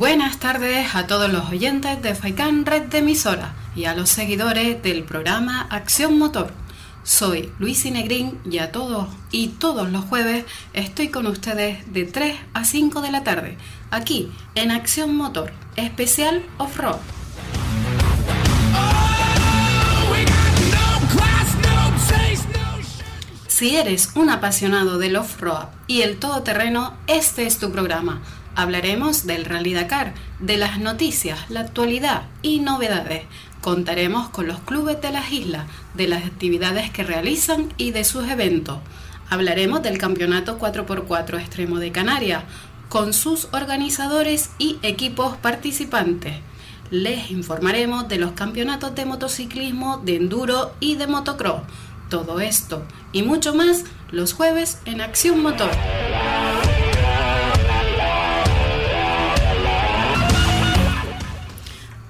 Buenas tardes a todos los oyentes de FAICAN Red de Emisora y a los seguidores del programa Acción Motor. Soy Luis Inegrín y a todos y todos los jueves estoy con ustedes de 3 a 5 de la tarde, aquí en Acción Motor, especial off-road. Si eres un apasionado del off-road y el todoterreno, este es tu programa. Hablaremos del Rally Dakar, de las noticias, la actualidad y novedades. Contaremos con los clubes de las islas, de las actividades que realizan y de sus eventos. Hablaremos del Campeonato 4x4 Extremo de Canarias, con sus organizadores y equipos participantes. Les informaremos de los campeonatos de motociclismo, de enduro y de motocross todo esto y mucho más los jueves en Acción Motor.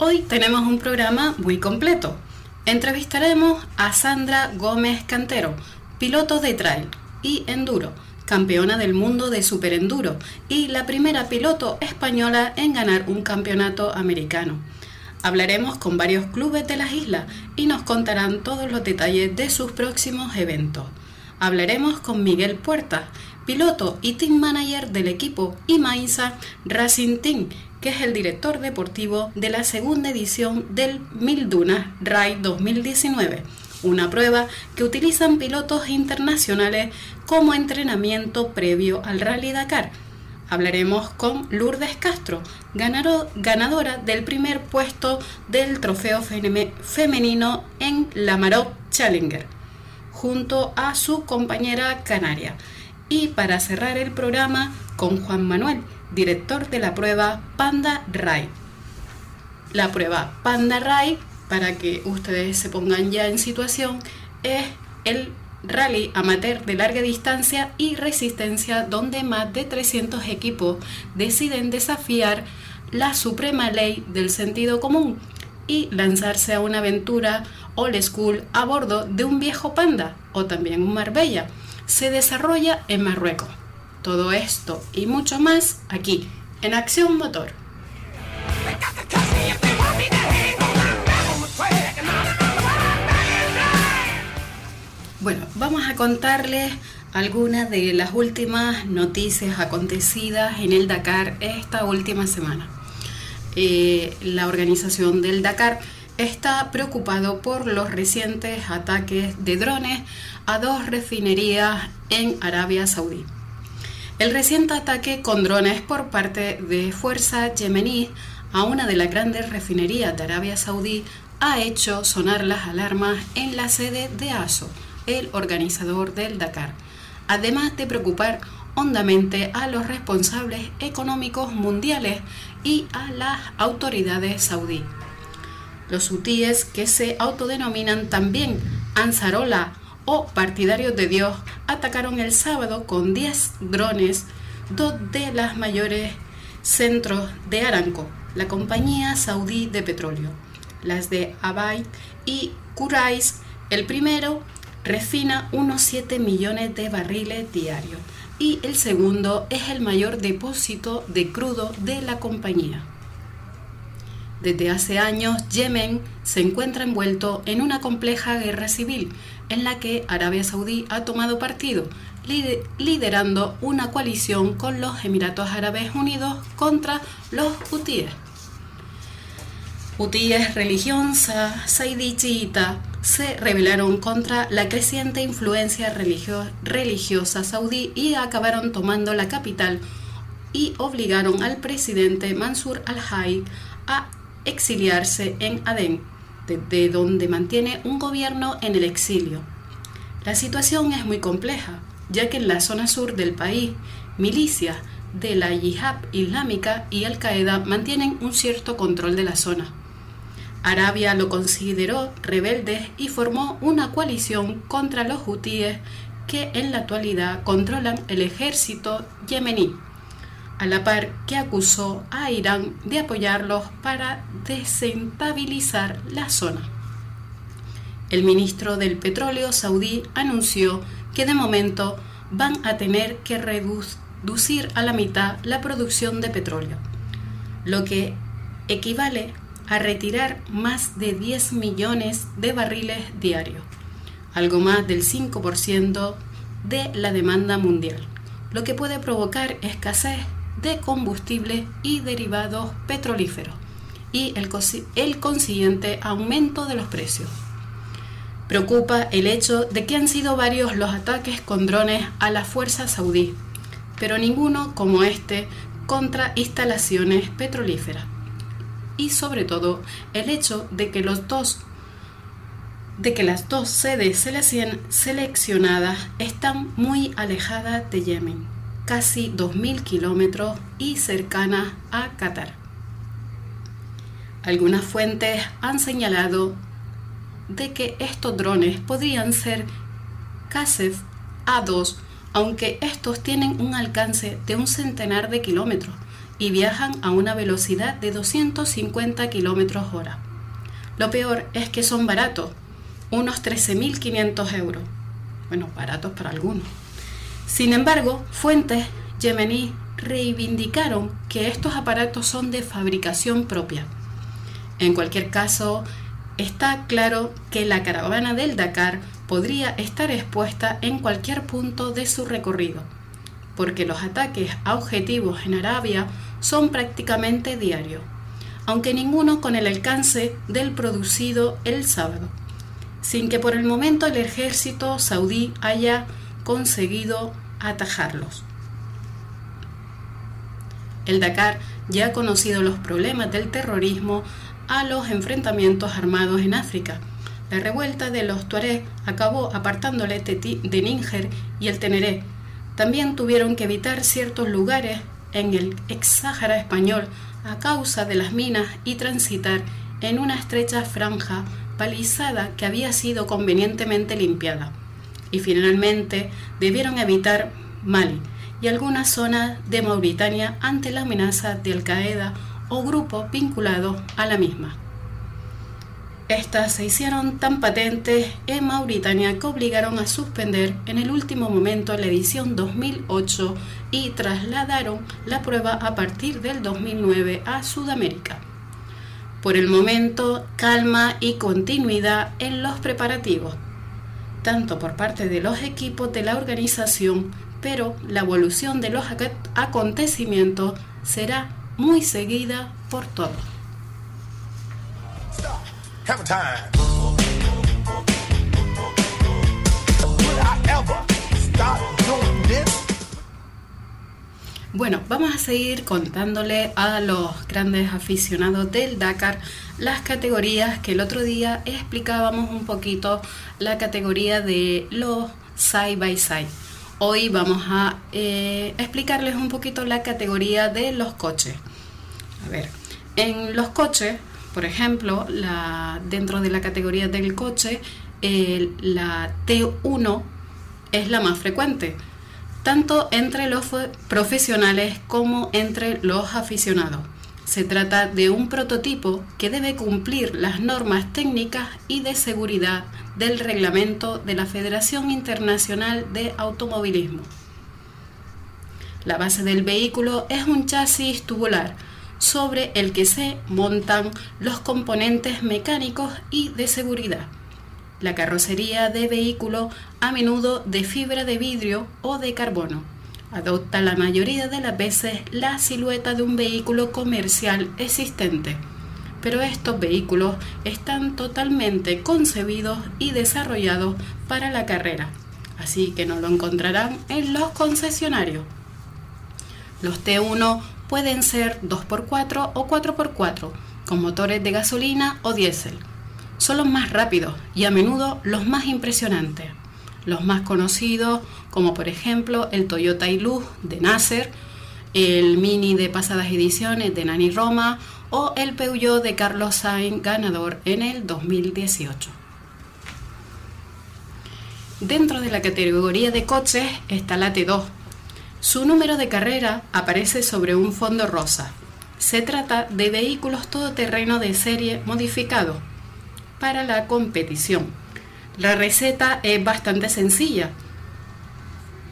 Hoy tenemos un programa muy completo. Entrevistaremos a Sandra Gómez Cantero, piloto de trail y enduro, campeona del mundo de superenduro y la primera piloto española en ganar un campeonato americano. Hablaremos con varios clubes de las islas y nos contarán todos los detalles de sus próximos eventos. Hablaremos con Miguel Puerta, piloto y team manager del equipo Imaisa Racing Team, que es el director deportivo de la segunda edición del Mil Dunas Ride 2019, una prueba que utilizan pilotos internacionales como entrenamiento previo al Rally Dakar hablaremos con Lourdes Castro, ganadora del primer puesto del trofeo femenino en la Marot Challenger, junto a su compañera canaria. Y para cerrar el programa con Juan Manuel, director de la prueba Panda Ride. La prueba Panda Ride, para que ustedes se pongan ya en situación, es el rally amateur de larga distancia y resistencia donde más de 300 equipos deciden desafiar la suprema ley del sentido común y lanzarse a una aventura old school a bordo de un viejo panda o también un Marbella. Se desarrolla en Marruecos. Todo esto y mucho más aquí en Acción Motor. Bueno, vamos a contarles algunas de las últimas noticias acontecidas en el Dakar esta última semana. Eh, la organización del Dakar está preocupado por los recientes ataques de drones a dos refinerías en Arabia Saudí. El reciente ataque con drones por parte de fuerzas yemení a una de las grandes refinerías de Arabia Saudí ha hecho sonar las alarmas en la sede de ASO, el organizador del Dakar, además de preocupar hondamente a los responsables económicos mundiales y a las autoridades saudíes. Los hutíes, que se autodenominan también Ansarola o partidarios de Dios, atacaron el sábado con 10 drones dos de las mayores centros de Aramco, la compañía saudí de petróleo, las de Abaid y Kurais, el primero refina unos 7 millones de barriles diarios y el segundo es el mayor depósito de crudo de la compañía. Desde hace años, Yemen se encuentra envuelto en una compleja guerra civil en la que Arabia Saudí ha tomado partido, liderando una coalición con los Emiratos Árabes Unidos contra los hutíes. Hutíes, religión saidí chiita, se rebelaron contra la creciente influencia religiosa saudí y acabaron tomando la capital y obligaron al presidente Mansur al-Hayy a exiliarse en Adén, desde donde mantiene un gobierno en el exilio. La situación es muy compleja, ya que en la zona sur del país, milicias de la yihad islámica y Al-Qaeda mantienen un cierto control de la zona. Arabia lo consideró rebelde y formó una coalición contra los hutíes que en la actualidad controlan el ejército yemení, a la par que acusó a Irán de apoyarlos para desestabilizar la zona. El ministro del Petróleo saudí anunció que de momento van a tener que reducir a la mitad la producción de petróleo lo que equivale a retirar más de 10 millones de barriles diarios, algo más del 5% de la demanda mundial, lo que puede provocar escasez de combustible y derivados petrolíferos y el, el consiguiente aumento de los precios. Preocupa el hecho de que han sido varios los ataques con drones a la fuerza saudí, pero ninguno como este contra instalaciones petrolíferas. Y sobre todo el hecho de que los dos de que las dos sedes seleccionadas están muy alejadas de Yemen, casi 2.000 kilómetros y cercanas a Qatar. Algunas fuentes han señalado de que estos drones podrían ser Kasef A2, aunque estos tienen un alcance de un centenar de kilómetros y viajan a una velocidad de 250 kilómetros hora. Lo peor es que son baratos, unos 13.500 euros. Bueno, baratos para algunos. Sin embargo, fuentes yemení reivindicaron que estos aparatos son de fabricación propia. En cualquier caso, está claro que la caravana del Dakar podría estar expuesta en cualquier punto de su recorrido, porque los ataques a objetivos en Arabia son prácticamente diarios, aunque ninguno con el alcance del producido el sábado, sin que por el momento el ejército saudí haya conseguido atajarlos. El Dakar ya ha conocido los problemas del terrorismo a los enfrentamientos armados en África. La revuelta de los Tuareg acabó apartándole de Níger y el Teneré. También tuvieron que evitar ciertos lugares en el ex Sáhara español a causa de las minas y transitar en una estrecha franja palizada que había sido convenientemente limpiada. Y finalmente debieron evitar Mali y algunas zonas de Mauritania ante la amenaza de Al-Qaeda o grupos vinculados a la misma. Estas se hicieron tan patentes en Mauritania que obligaron a suspender en el último momento la edición 2008 y trasladaron la prueba a partir del 2009 a Sudamérica. Por el momento, calma y continuidad en los preparativos, tanto por parte de los equipos de la organización, pero la evolución de los acontecimientos será muy seguida por todos. Bueno, vamos a seguir contándole a los grandes aficionados del Dakar las categorías que el otro día explicábamos un poquito la categoría de los side by side. Hoy vamos a eh, explicarles un poquito la categoría de los coches. A ver, en los coches, por ejemplo, dentro de la categoría del coche, la T1 es la más frecuente, tanto entre los profesionales como entre los aficionados. Se trata de un prototipo que debe cumplir las normas técnicas y de seguridad del reglamento de la Federación Internacional de Automovilismo. La base del vehículo es un chasis tubular sobre el que se montan los componentes mecánicos y de seguridad. La carrocería de vehículo, a menudo de fibra de vidrio o de carbono, adopta la mayoría de las veces la silueta de un vehículo comercial existente, pero estos vehículos están totalmente concebidos y desarrollados para la carrera, así que no lo encontrarán en los concesionarios. Los T1 pueden ser 2x4 o 4x4, con motores de gasolina o diésel. Son los más rápidos y a menudo los más impresionantes. Los más conocidos, como por ejemplo el Toyota Hilux de Nasser, el Mini de pasadas ediciones de Nani Roma o el Peugeot de Carlos Sainz ganador en el 2018. Dentro de la categoría de coches está la T2, su número de carrera aparece sobre un fondo rosa. Se trata de vehículos todoterreno de serie modificados para la competición. La receta es bastante sencilla.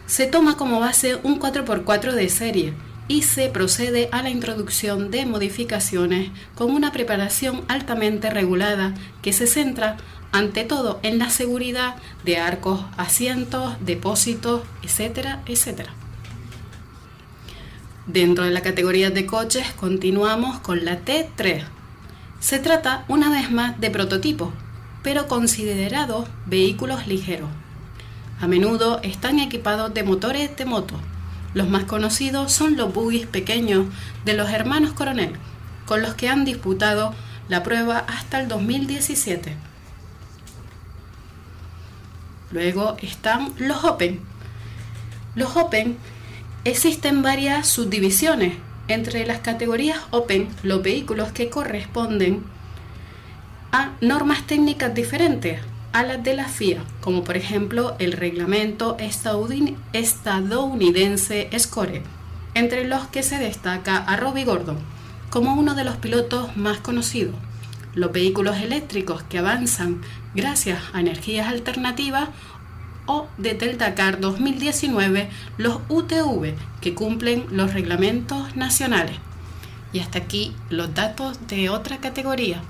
Se toma como base un 4x4 de serie y se procede a la introducción de modificaciones con una preparación altamente regulada que se centra ante todo en la seguridad de arcos, asientos, depósitos, etcétera, etcétera. Dentro de la categoría de coches continuamos con la T3. Se trata una vez más de prototipos, pero considerados vehículos ligeros. A menudo están equipados de motores de moto. Los más conocidos son los buggies pequeños de los hermanos Coronel, con los que han disputado la prueba hasta el 2017. Luego están los Open. Los Open Existen varias subdivisiones. Entre las categorías Open, los vehículos que corresponden a normas técnicas diferentes a las de la FIA, como por ejemplo el reglamento estadounidense SCORE, entre los que se destaca a Robbie Gordon como uno de los pilotos más conocidos. Los vehículos eléctricos que avanzan gracias a energías alternativas o de Del Dakar 2019 los UTV que cumplen los reglamentos nacionales. Y hasta aquí los datos de otra categoría.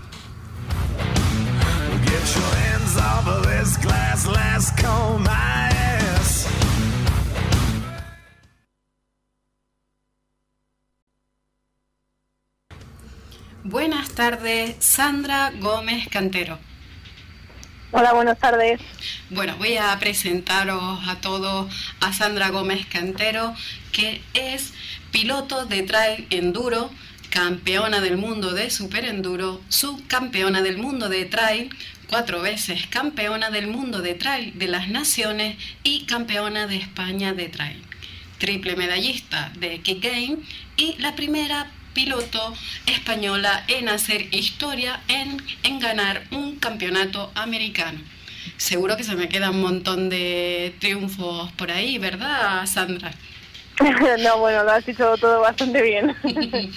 Buenas tardes, Sandra Gómez Cantero. Hola, buenas tardes. Bueno, voy a presentaros a todos a Sandra Gómez Cantero, que es piloto de trail enduro, campeona del mundo de super enduro, subcampeona del mundo de trail, cuatro veces campeona del mundo de trail de las naciones y campeona de España de trail, triple medallista de Kick Game y la primera piloto española en hacer historia en, en ganar un campeonato americano. Seguro que se me queda un montón de triunfos por ahí, ¿verdad, Sandra? no, bueno, lo has dicho todo bastante bien.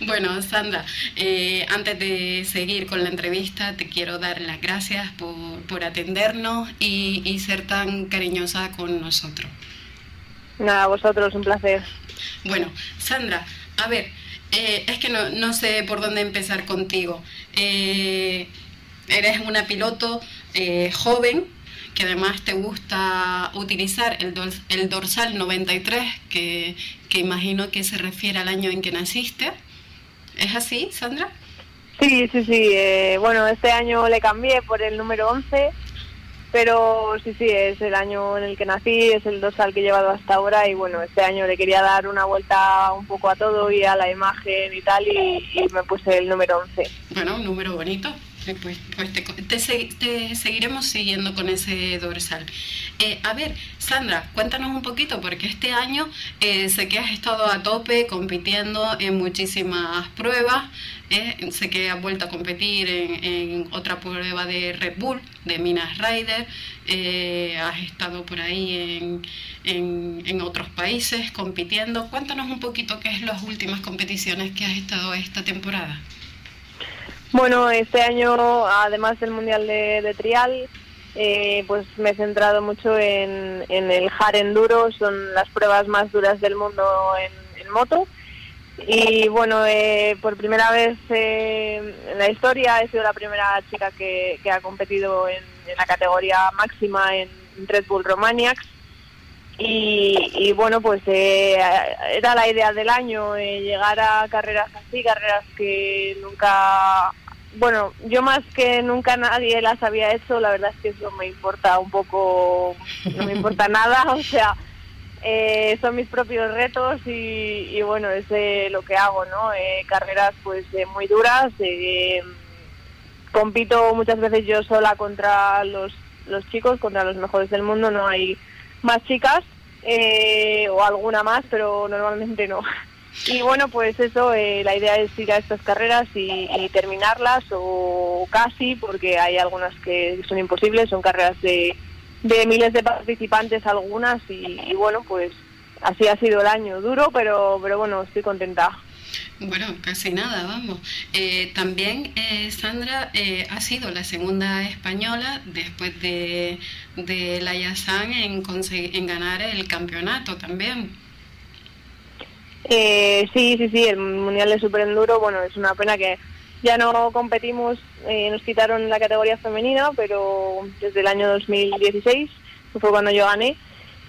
bueno, Sandra, eh, antes de seguir con la entrevista, te quiero dar las gracias por, por atendernos y, y, ser tan cariñosa con nosotros. Nada, vosotros, un placer. Bueno, Sandra, a ver, eh, es que no, sé por dónde empezar contigo. Eh, eres una piloto eh, joven que además te gusta utilizar el, el dorsal 93, que, que, imagino que se refiere al año en que naciste. ¿Es así, Sandra? Sí, sí, sí. bueno, este año le cambié por el número 11 pero sí, sí, es el año en el que nací, es el dorsal que he llevado hasta ahora y bueno, este año le quería dar una vuelta un poco a todo y a la imagen y tal y, me puse el número 11. Bueno, un número bonito. Pues, pues te, te, seguiremos siguiendo con ese dorsal. Eh, a ver, Sandra, cuéntanos un poquito, porque este año eh, sé que has estado a tope compitiendo en muchísimas pruebas. Eh, sé que has vuelto a competir en, otra prueba de Red Bull, de Minas Rider. has estado por ahí en, en, en otros países compitiendo. Cuéntanos un poquito qué es las últimas competiciones que has estado esta temporada. Bueno, este año, además del Mundial de, Trial, eh, pues me he centrado mucho en, el hard enduro, son las pruebas más duras del mundo en, moto. Y bueno, eh, por primera vez eh, en la historia he sido la primera chica que, ha competido en, la categoría máxima en Red Bull Romaniacs. Y, bueno, pues era la idea del año, llegar a carreras así, carreras que nunca bueno, yo más que nunca nadie las había hecho, la verdad es que eso me importa un poco, no me importa nada, o sea, eh, son mis propios retos y, bueno, es lo que hago, ¿no? Eh, carreras pues muy duras, eh, compito muchas veces yo sola contra los, los chicos, contra los mejores del mundo, no hay más chicas o alguna más, pero normalmente no. Y bueno, pues eso, eh, la idea es ir a estas carreras y, terminarlas o casi, porque hay algunas que son imposibles, son carreras de, de miles de participantes algunas y, bueno, pues así ha sido el año, duro, pero, pero bueno, estoy contenta. Bueno, casi nada, vamos. Eh, también eh, Sandra eh, ha sido la segunda española después de, de la Yasan en, en ganar el campeonato también. Eh, sí, sí, sí, el Mundial de Superenduro, bueno, es una pena que ya no competimos, eh, nos quitaron la categoría femenina, pero desde el año 2016, que fue cuando yo gané.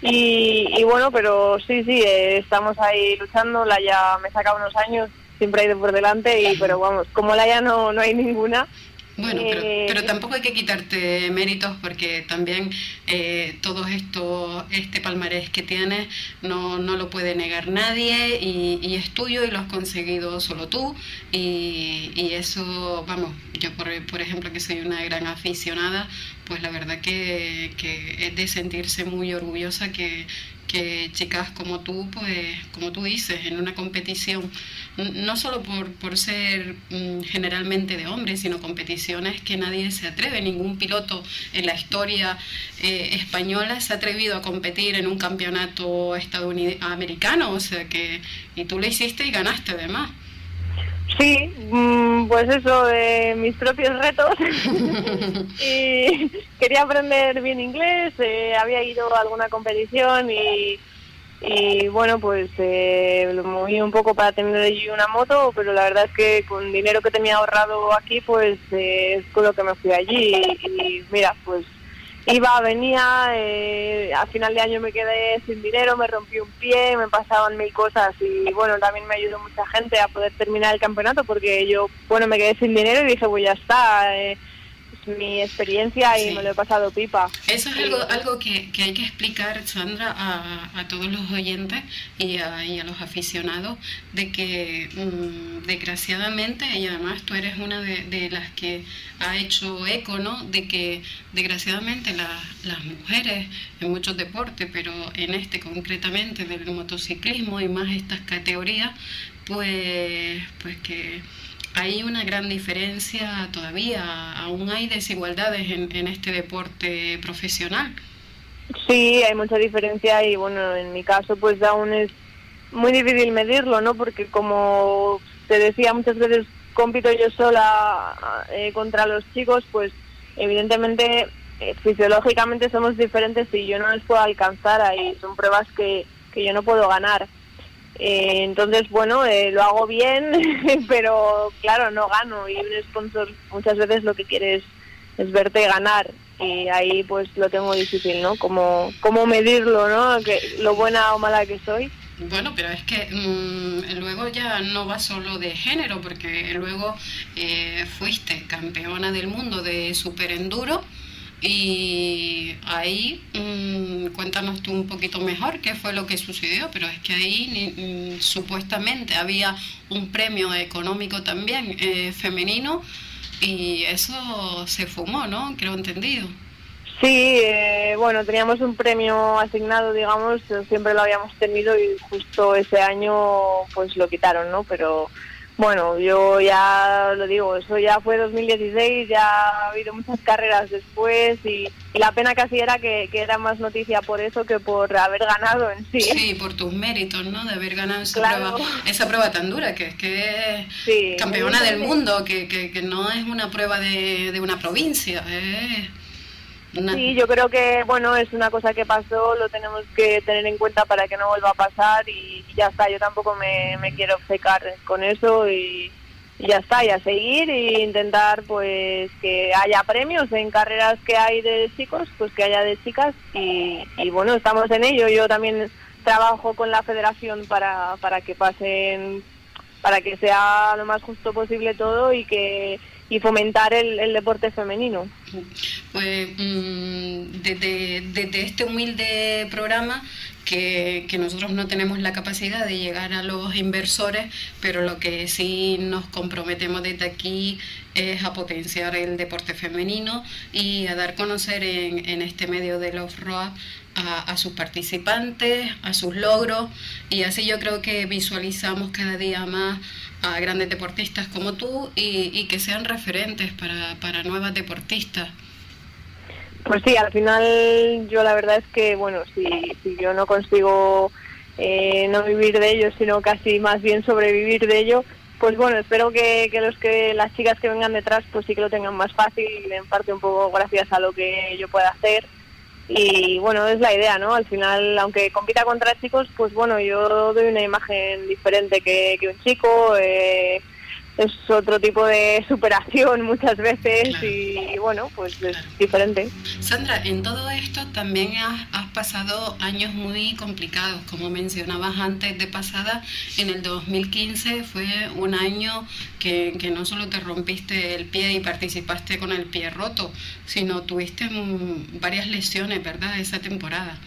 Y, bueno, pero sí, sí, eh, estamos ahí luchando, la ya me saca unos años, siempre hay de por delante, y pero vamos, como la ya no, no hay ninguna, bueno, pero, eh, pero, tampoco hay que quitarte méritos porque también eh, todo esto, este palmarés que tienes no, no lo puede negar nadie y, es tuyo y lo has conseguido solo tú. Y, y eso, vamos, yo por, por, ejemplo que soy una gran aficionada, pues la verdad que, que es de sentirse muy orgullosa que, que chicas como tú, pues como tú dices, en una competición, no solo por, por ser mm, generalmente de hombres, sino competiciones que nadie se atreve, ningún piloto en la historia eh, española se ha atrevido a competir en un campeonato estadounidense americano, o sea que, y tú lo hiciste y ganaste además. Sí, mm, pues eso, de mis propios retos. y quería aprender bien inglés, eh, había ido a alguna competición y, y bueno, pues eh, lo moví un poco para tener allí una moto, pero la verdad es que con dinero que tenía ahorrado aquí, pues eh, es con lo que me fui allí. y mira, pues iba, venía, eh, a final de año me quedé sin dinero, me rompí un pie, me pasaban mil cosas y bueno, también me ayudó mucha gente a poder terminar el campeonato porque yo, bueno, me quedé sin dinero y dije, pues ya está. Eh, mi experiencia y me lo he pasado pipa. Eso es algo, algo que, que hay que explicar, Sandra, a, a todos los oyentes y a, y a los aficionados, de que mm, desgraciadamente, y además tú eres una de, de, las que ha hecho eco, ¿no? De que desgraciadamente las mujeres en muchos deportes, pero en este concretamente del motociclismo y más estas categorías, pues, pues que hay una gran diferencia todavía, aún hay desigualdades en, este deporte profesional. Sí, hay mucha diferencia y bueno, en mi caso pues aún es muy difícil medirlo, ¿no? Porque como te decía muchas veces compito yo sola eh, contra los chicos, pues evidentemente eh, fisiológicamente somos diferentes y yo no les puedo alcanzar ahí, son pruebas que, que yo no puedo ganar. Eh, entonces, bueno, eh, lo hago bien, pero claro, no gano y un sponsor muchas veces lo que quiere es, verte ganar y ahí pues lo tengo difícil, ¿no? Como, medirlo, ¿no? Que, lo buena o mala que soy. Bueno, pero es que mm, luego ya no va solo de género, porque luego eh, fuiste campeona del mundo de superenduro y ahí mm, cuéntanos tú un poquito mejor qué fue lo que sucedió, pero es que ahí mm, supuestamente había un premio económico también eh, femenino y eso se fumó, ¿no? Creo entendido. Sí, eh, bueno, teníamos un premio asignado, digamos, siempre lo habíamos tenido y justo ese año pues lo quitaron, ¿no? Pero bueno, yo ya lo digo, eso ya fue 2016, ya ha habido muchas carreras después y, la pena casi era que, era más noticia por eso que por haber ganado en sí. Sí, por tus méritos, ¿no? De haber ganado esa, prueba, esa prueba tan dura, que es que campeona del mundo, que, que, que, no es una prueba de, de una provincia, Sí, yo creo que bueno es una cosa que pasó, lo tenemos que tener en cuenta para que no vuelva a pasar y, ya está. Yo tampoco me, quiero obcecar con eso y, ya está, y a seguir e intentar pues que haya premios en carreras que hay de chicos, pues que haya de chicas y, y bueno estamos en ello. Yo también trabajo con la federación para para que pasen, para que sea lo más justo posible todo y que y fomentar el, deporte femenino. Pues mm, desde, este humilde programa que, nosotros no tenemos la capacidad de llegar a los inversores, pero lo que sí nos comprometemos desde aquí es a potenciar el deporte femenino y a dar conocer en, en este medio de los ROA a, a, sus participantes, a sus logros y así yo creo que visualizamos cada día más a grandes deportistas como tú y, que sean referentes para, para nuevas deportistas. Pues sí, al final yo la verdad es que, bueno, si, si yo no consigo eh, no vivir de ello, sino casi más bien sobrevivir de ello, pues bueno, espero que, que, los que las chicas que vengan detrás pues sí que lo tengan más fácil, en parte un poco gracias a lo que yo pueda hacer y bueno, es la idea, ¿no? Al final, aunque compita contra chicos, pues bueno, yo doy una imagen diferente que, que un chico. Eh, es otro tipo de superación muchas veces y, bueno, pues es diferente. Sandra, en todo esto también has, has, pasado años muy complicados, como mencionabas antes de pasada, en el 2015 fue un año que, que no solo te rompiste el pie y participaste con el pie roto, sino tuviste varias lesiones, ¿verdad?, esa temporada.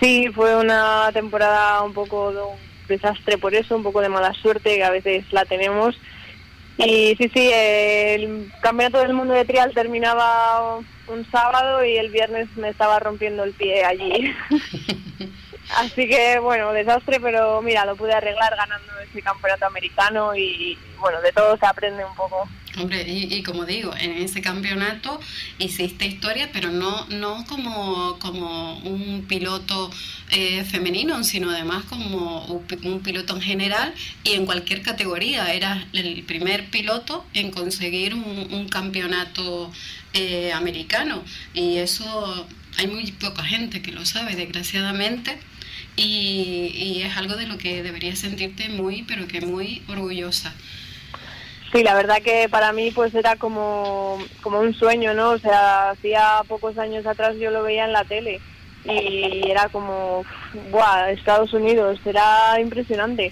Sí, fue una temporada un poco desastre por eso, un poco de mala suerte, que a veces la tenemos. Y sí, sí, el Campeonato del Mundo de Trial terminaba un sábado y el viernes me estaba rompiendo el pie allí. Así que bueno, desastre, pero mira, lo pude arreglar ganando ese campeonato americano y bueno, de todo se aprende un poco. Hombre, y, como digo, en ese campeonato hiciste historia, pero no, no como, como un piloto eh, femenino, sino además como un, piloto en general y en cualquier categoría. Eras el primer piloto en conseguir un, campeonato eh, americano y eso hay muy poca gente que lo sabe, desgraciadamente. Y, y es algo de lo que deberías sentirte muy, pero que muy orgullosa. Sí, la verdad que para mí pues era como, como un sueño, ¿no? O sea, hacía pocos años atrás yo lo veía en la tele y era como, ¡buah! Estados Unidos, era impresionante.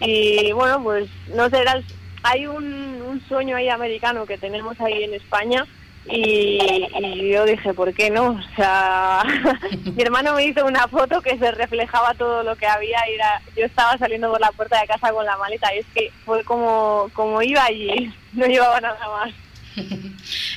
Y bueno, pues no sé, era, hay un, un sueño ahí americano que tenemos ahí en España y, yo dije, ¿por qué no? O sea, mi hermano me hizo una foto que se reflejaba todo lo que había y era, yo estaba saliendo por la puerta de casa con la maleta y es que fue como, como iba allí, no llevaba nada más.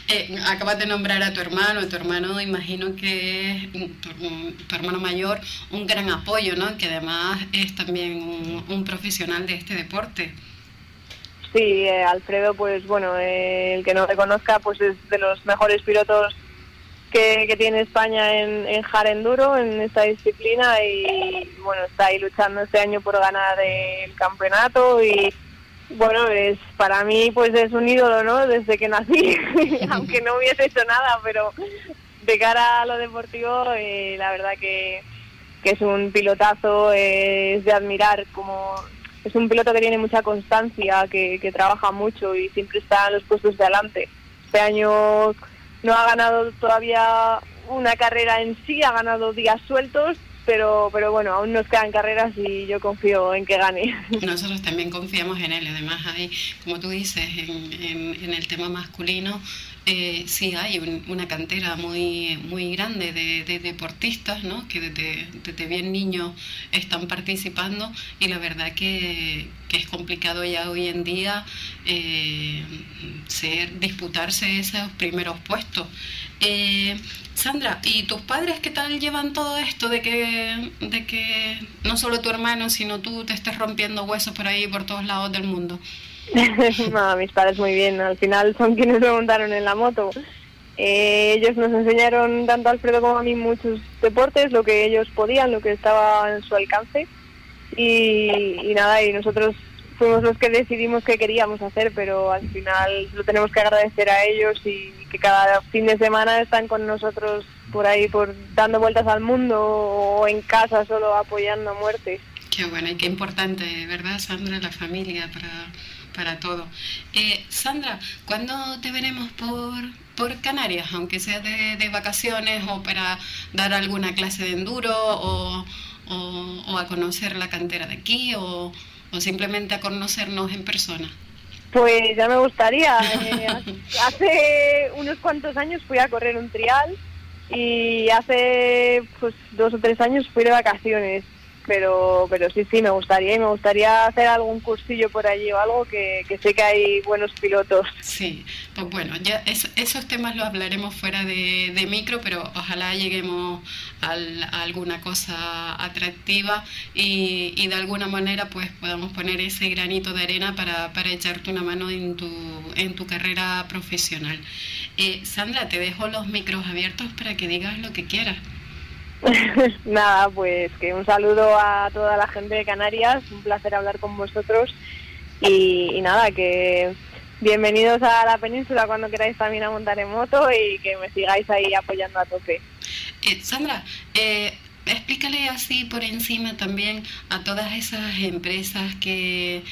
eh, acabas de nombrar a tu hermano, tu hermano imagino que es tu, hermano mayor, un gran apoyo, ¿no? Que además es también un profesional de este deporte. Sí, eh, Alfredo, pues bueno, eh, el que no le conozca, pues es de los mejores pilotos que, tiene España en, en Enduro, en esta disciplina, y bueno, está ahí luchando este año por ganar el campeonato y bueno, es para mí pues es un ídolo, ¿no? Desde que nací, aunque no hubiese hecho nada, pero de cara a lo deportivo, eh, la verdad que es un pilotazo, es de admirar como es un piloto que tiene mucha constancia, que, trabaja mucho y siempre está en los puestos de adelante. Este año no ha ganado todavía una carrera en sí, ha ganado días sueltos, pero, pero bueno, aún nos quedan carreras y yo confío en que gane. Nosotros también confiamos en él. Además, hay, como tú dices, en, en el tema masculino, eh, sí hay una cantera muy, muy grande de, deportistas ¿no? que desde, desde, bien niños están participando y la verdad que, es complicado ya hoy en día eh, ser, disputarse esos primeros puestos. Eh, Sandra, ¿y tus padres qué tal llevan todo esto de que, de que no solo tu hermano, sino tú te estés rompiendo huesos por ahí, por todos lados del mundo? no, mis padres muy bien, al final son quienes me montaron en la moto. Eh, ellos nos enseñaron, tanto Alfredo como a mí, muchos deportes, lo que ellos podían, lo que estaba en su alcance. Y, nada, y nosotros fuimos los que decidimos qué queríamos hacer, pero al final lo tenemos que agradecer a ellos y que cada fin de semana están con nosotros por ahí, por dando vueltas al mundo o en casa solo apoyando a muerte. Qué bueno y qué importante, ¿verdad, Sandra, la familia para para todo. Eh, Sandra, ¿cuándo te veremos por, por Canarias, aunque sea de, vacaciones o para dar alguna clase de enduro o, o, a conocer la cantera de aquí o, o, simplemente a conocernos en persona? Pues ya me gustaría. Eh, hace unos cuantos años fui a correr un trial y hace pues dos o tres años fui de vacaciones pero pero sí sí me gustaría y me gustaría hacer algún cursillo por allí o algo que, sé que hay buenos pilotos. Sí pues bueno ya esos temas los hablaremos fuera de, de micro pero ojalá lleguemos a alguna cosa atractiva y, y, de alguna manera pues podamos poner ese granito de arena para, para echarte una mano en tu en tu carrera profesional. Eh, Sandra te dejo los micros abiertos para que digas lo que quieras Nada, pues que un saludo a toda la gente de Canarias, un placer hablar con vosotros y, nada, que bienvenidos a la península cuando queráis también a montar en moto y que me sigáis ahí apoyando a tope. Eh, Sandra, eh, explícale así por encima también a todas esas empresas que,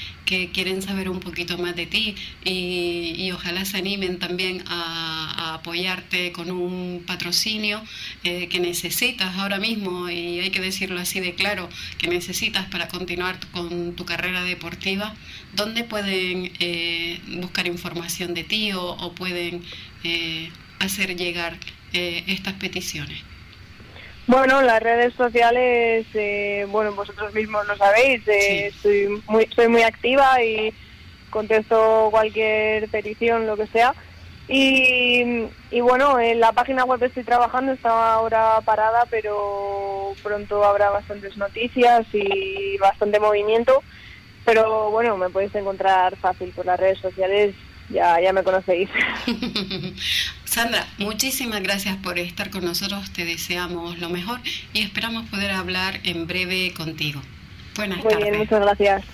quieren saber un poquito más de ti y, ojalá se animen también a, apoyarte con un patrocinio eh, que necesitas ahora mismo y hay que decirlo así de claro, que necesitas para continuar con tu carrera deportiva. ¿Dónde pueden eh, buscar información de ti o, pueden eh, hacer llegar estas peticiones? Bueno, las redes sociales, eh, bueno, vosotros mismos lo sabéis, eh, soy, muy, soy muy activa y contesto cualquier petición, lo que sea. Y, bueno, en la página web estoy trabajando, está ahora parada, pero pronto habrá bastantes noticias y bastante movimiento. Pero bueno, me podéis encontrar fácil por las redes sociales, ya, ya me conocéis. Sandra, muchísimas gracias por estar con nosotros, te deseamos lo mejor y esperamos poder hablar en breve contigo. Buenas Muy bien, muchas gracias.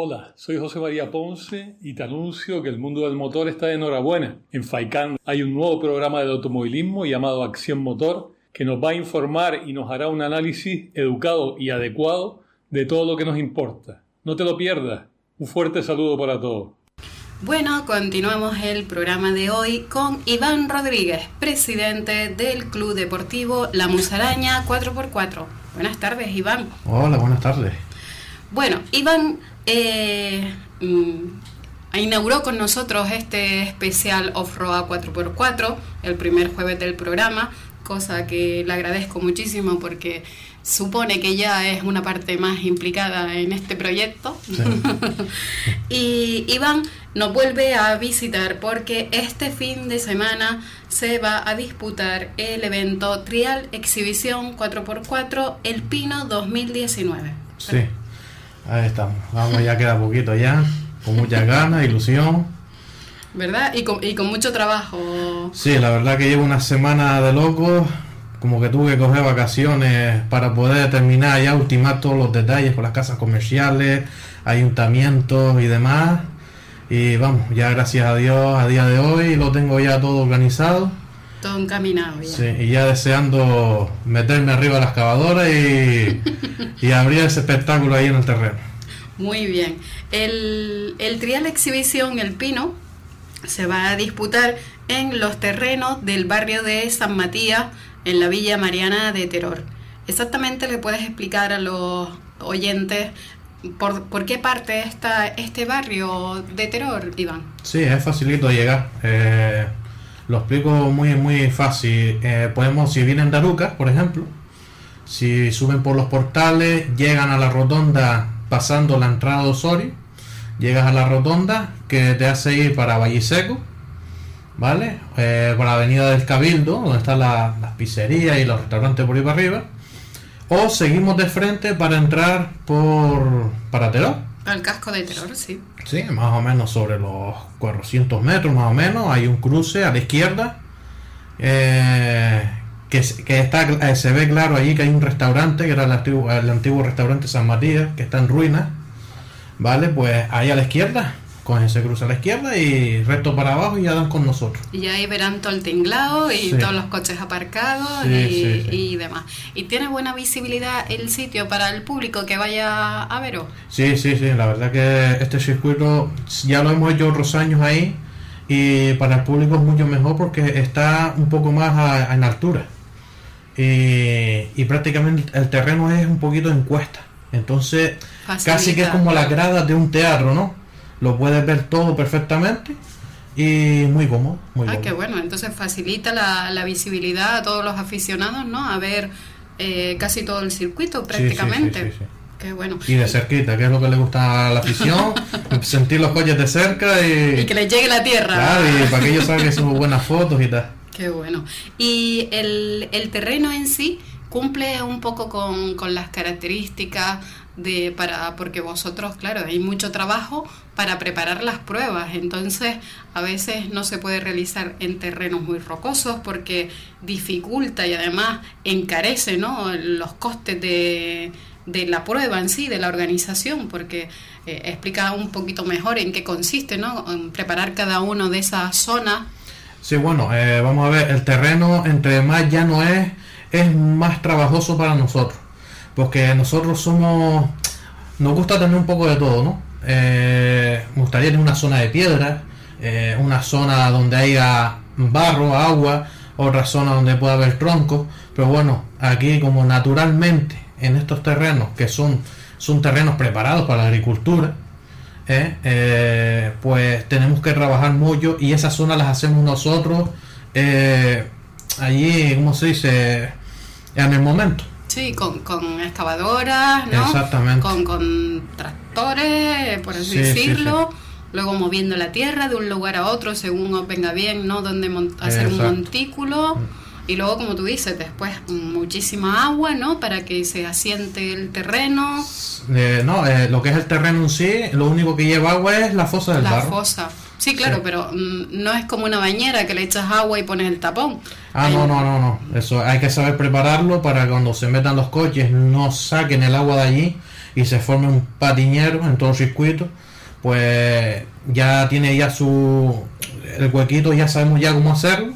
Hola, soy José María Ponce y te anuncio que el mundo del motor está de enhorabuena. En FAICAN hay un nuevo programa de automovilismo llamado Acción Motor que nos va a informar y nos hará un análisis educado y adecuado de todo lo que nos importa. No te lo pierdas. Un fuerte saludo para todos. Bueno, continuamos el programa de hoy con Iván Rodríguez, presidente del Club Deportivo La Musaraña 4x4. Buenas tardes, Iván. Hola, buenas tardes. Bueno, Iván eh, mm, inauguró con nosotros este especial Off-Road 4x4, el primer jueves del programa, cosa que le agradezco muchísimo porque supone que ya es una parte más implicada en este proyecto. y Iván nos vuelve a visitar porque este fin de semana se va a disputar el evento Trial Exhibición 4x4 El Pino 2019. Sí. Ahí estamos. Vamos, ya queda poquito ya. Con muchas ganas, ilusión. ¿Verdad? Y con, y con mucho trabajo. Sí, la verdad que llevo una semana de locos. Como que tuve que coger vacaciones para poder terminar ya, ultimar todos los detalles con las casas comerciales, ayuntamientos y demás. Y vamos, ya gracias a Dios, a día de hoy lo tengo ya todo organizado. Todo encaminado ya. Sí, y ya deseando meterme arriba a la excavadora y, y abrir ese espectáculo ahí en el terreno. Muy bien. El, el Trial Exhibición El Pino se va a disputar en los terrenos del barrio de San Matías, en la Villa Mariana de Terror. Exactamente le puedes explicar a los oyentes por, por qué parte está este barrio de Terror, Iván. Sí, es facilito llegar. Eh, lo explico muy, muy fácil. Eh, podemos, si vienen de Arucas, por ejemplo, si suben por los portales, llegan a la rotonda pasando la entrada de Osorio, llegas a la rotonda que te hace ir para Valle Seco, ¿vale? Eh, por la avenida del Cabildo, donde están las pizzerías y los restaurantes por ahí para arriba. O seguimos de frente para entrar por para Teror al casco de terror, sí. Sí, más o menos sobre los 400 metros, más o menos. Hay un cruce a la izquierda. Eh, que, está, eh, se ve claro allí que hay un restaurante, que era el antiguo, el antiguo restaurante San Matías, que está en ruinas. ¿Vale? Pues ahí a la izquierda, cogen ese cruce a la izquierda y recto para abajo y ya dan con nosotros. Y ahí verán todo el tinglado y Sí. todos los coches aparcados Sí, y, sí, y demás. ¿Y tiene buena visibilidad el sitio para el público que vaya a veros? Sí, sí, sí, la verdad que este circuito ya lo hemos hecho otros años ahí y para el público es mucho mejor porque está un poco más a- en altura y, y prácticamente el terreno es un poquito en cuesta, entonces Facilita. casi que es como las gradas de un teatro, ¿no? Lo puedes ver todo perfectamente y muy cómodo, muy Ah, cómodo. qué bueno. Entonces facilita la, la visibilidad a todos los aficionados, ¿no? A ver eh, casi todo el circuito prácticamente. sí, sí, sí. Qué bueno. Y de cerquita, que es lo que le gusta a la afición, sentir los coches de cerca y, Y que les llegue la tierra. Claro, y para que ellos saben que hicimos buenas fotos y tal. Qué bueno. Y el, el terreno en sí cumple un poco con, con las características de para porque vosotros, claro, hay mucho trabajo para preparar las pruebas, entonces a veces no se puede realizar en terrenos muy rocosos porque dificulta y además encarece ¿no? los costes de, de la prueba en sí, de la organización, porque eh, explica un poquito mejor en qué consiste, ¿no? En preparar cada uno de esas zonas Sí, bueno, eh, vamos a ver, el terreno entre más llano es, es más trabajoso para nosotros. Porque nosotros somos, nos gusta tener un poco de todo, ¿no? Eh, me gustaría tener una zona de piedra, eh, una zona donde haya barro, agua, otra zona donde pueda haber troncos. Pero bueno, aquí como naturalmente en estos terrenos, que son, son terrenos preparados para la agricultura, ¿eh? Pues tenemos que trabajar mucho y esas zonas las hacemos nosotros allí, ¿cómo se dice? En el momento. Sí, con, con excavadoras, ¿no? Exactamente. Con, con tractores, por así Sí, sí, decirlo. Luego moviendo la tierra de un lugar a otro según os venga bien, ¿no? Donde hacer un montículo. Y luego, como tú dices, después muchísima agua, ¿no? Para que se asiente el terreno, Eh, no, eh, lo que es el terreno en sí, lo único que lleva agua es la fosa del la barro. fosa. Sí, claro, Sí. pero mm, no es como una bañera que le echas agua y pones el tapón. Ah, no, no, no, no. Eso hay que saber prepararlo para que cuando se metan los coches no saquen el agua de allí y se forme un patiñero en todo el circuito. Pues ya tiene ya su el huequito, ya sabemos ya cómo hacerlo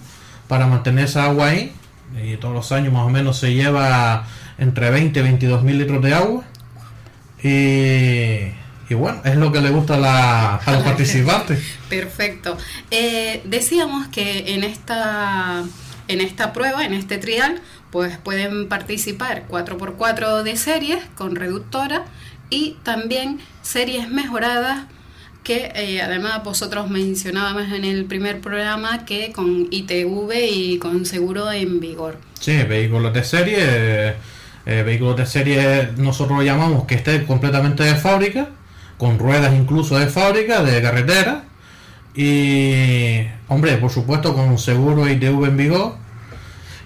para mantener esa agua ahí. Y todos los años más o menos se lleva entre 20 y 22 mil litros de agua. Y, y bueno, es lo que le gusta a, la- a los participantes. Perfecto. Eh, decíamos que en esta, en esta prueba, en este trial, pues pueden participar 4x4 de series con reductora y también series mejoradas que eh, además vosotros mencionábamos en el primer programa que con ITV y con seguro en vigor. Sí, vehículos de serie. eh, eh, vehículos de serie nosotros llamamos que esté completamente de fábrica, con ruedas incluso de fábrica, de carretera. Y, hombre, por supuesto con seguro ITV en vigor.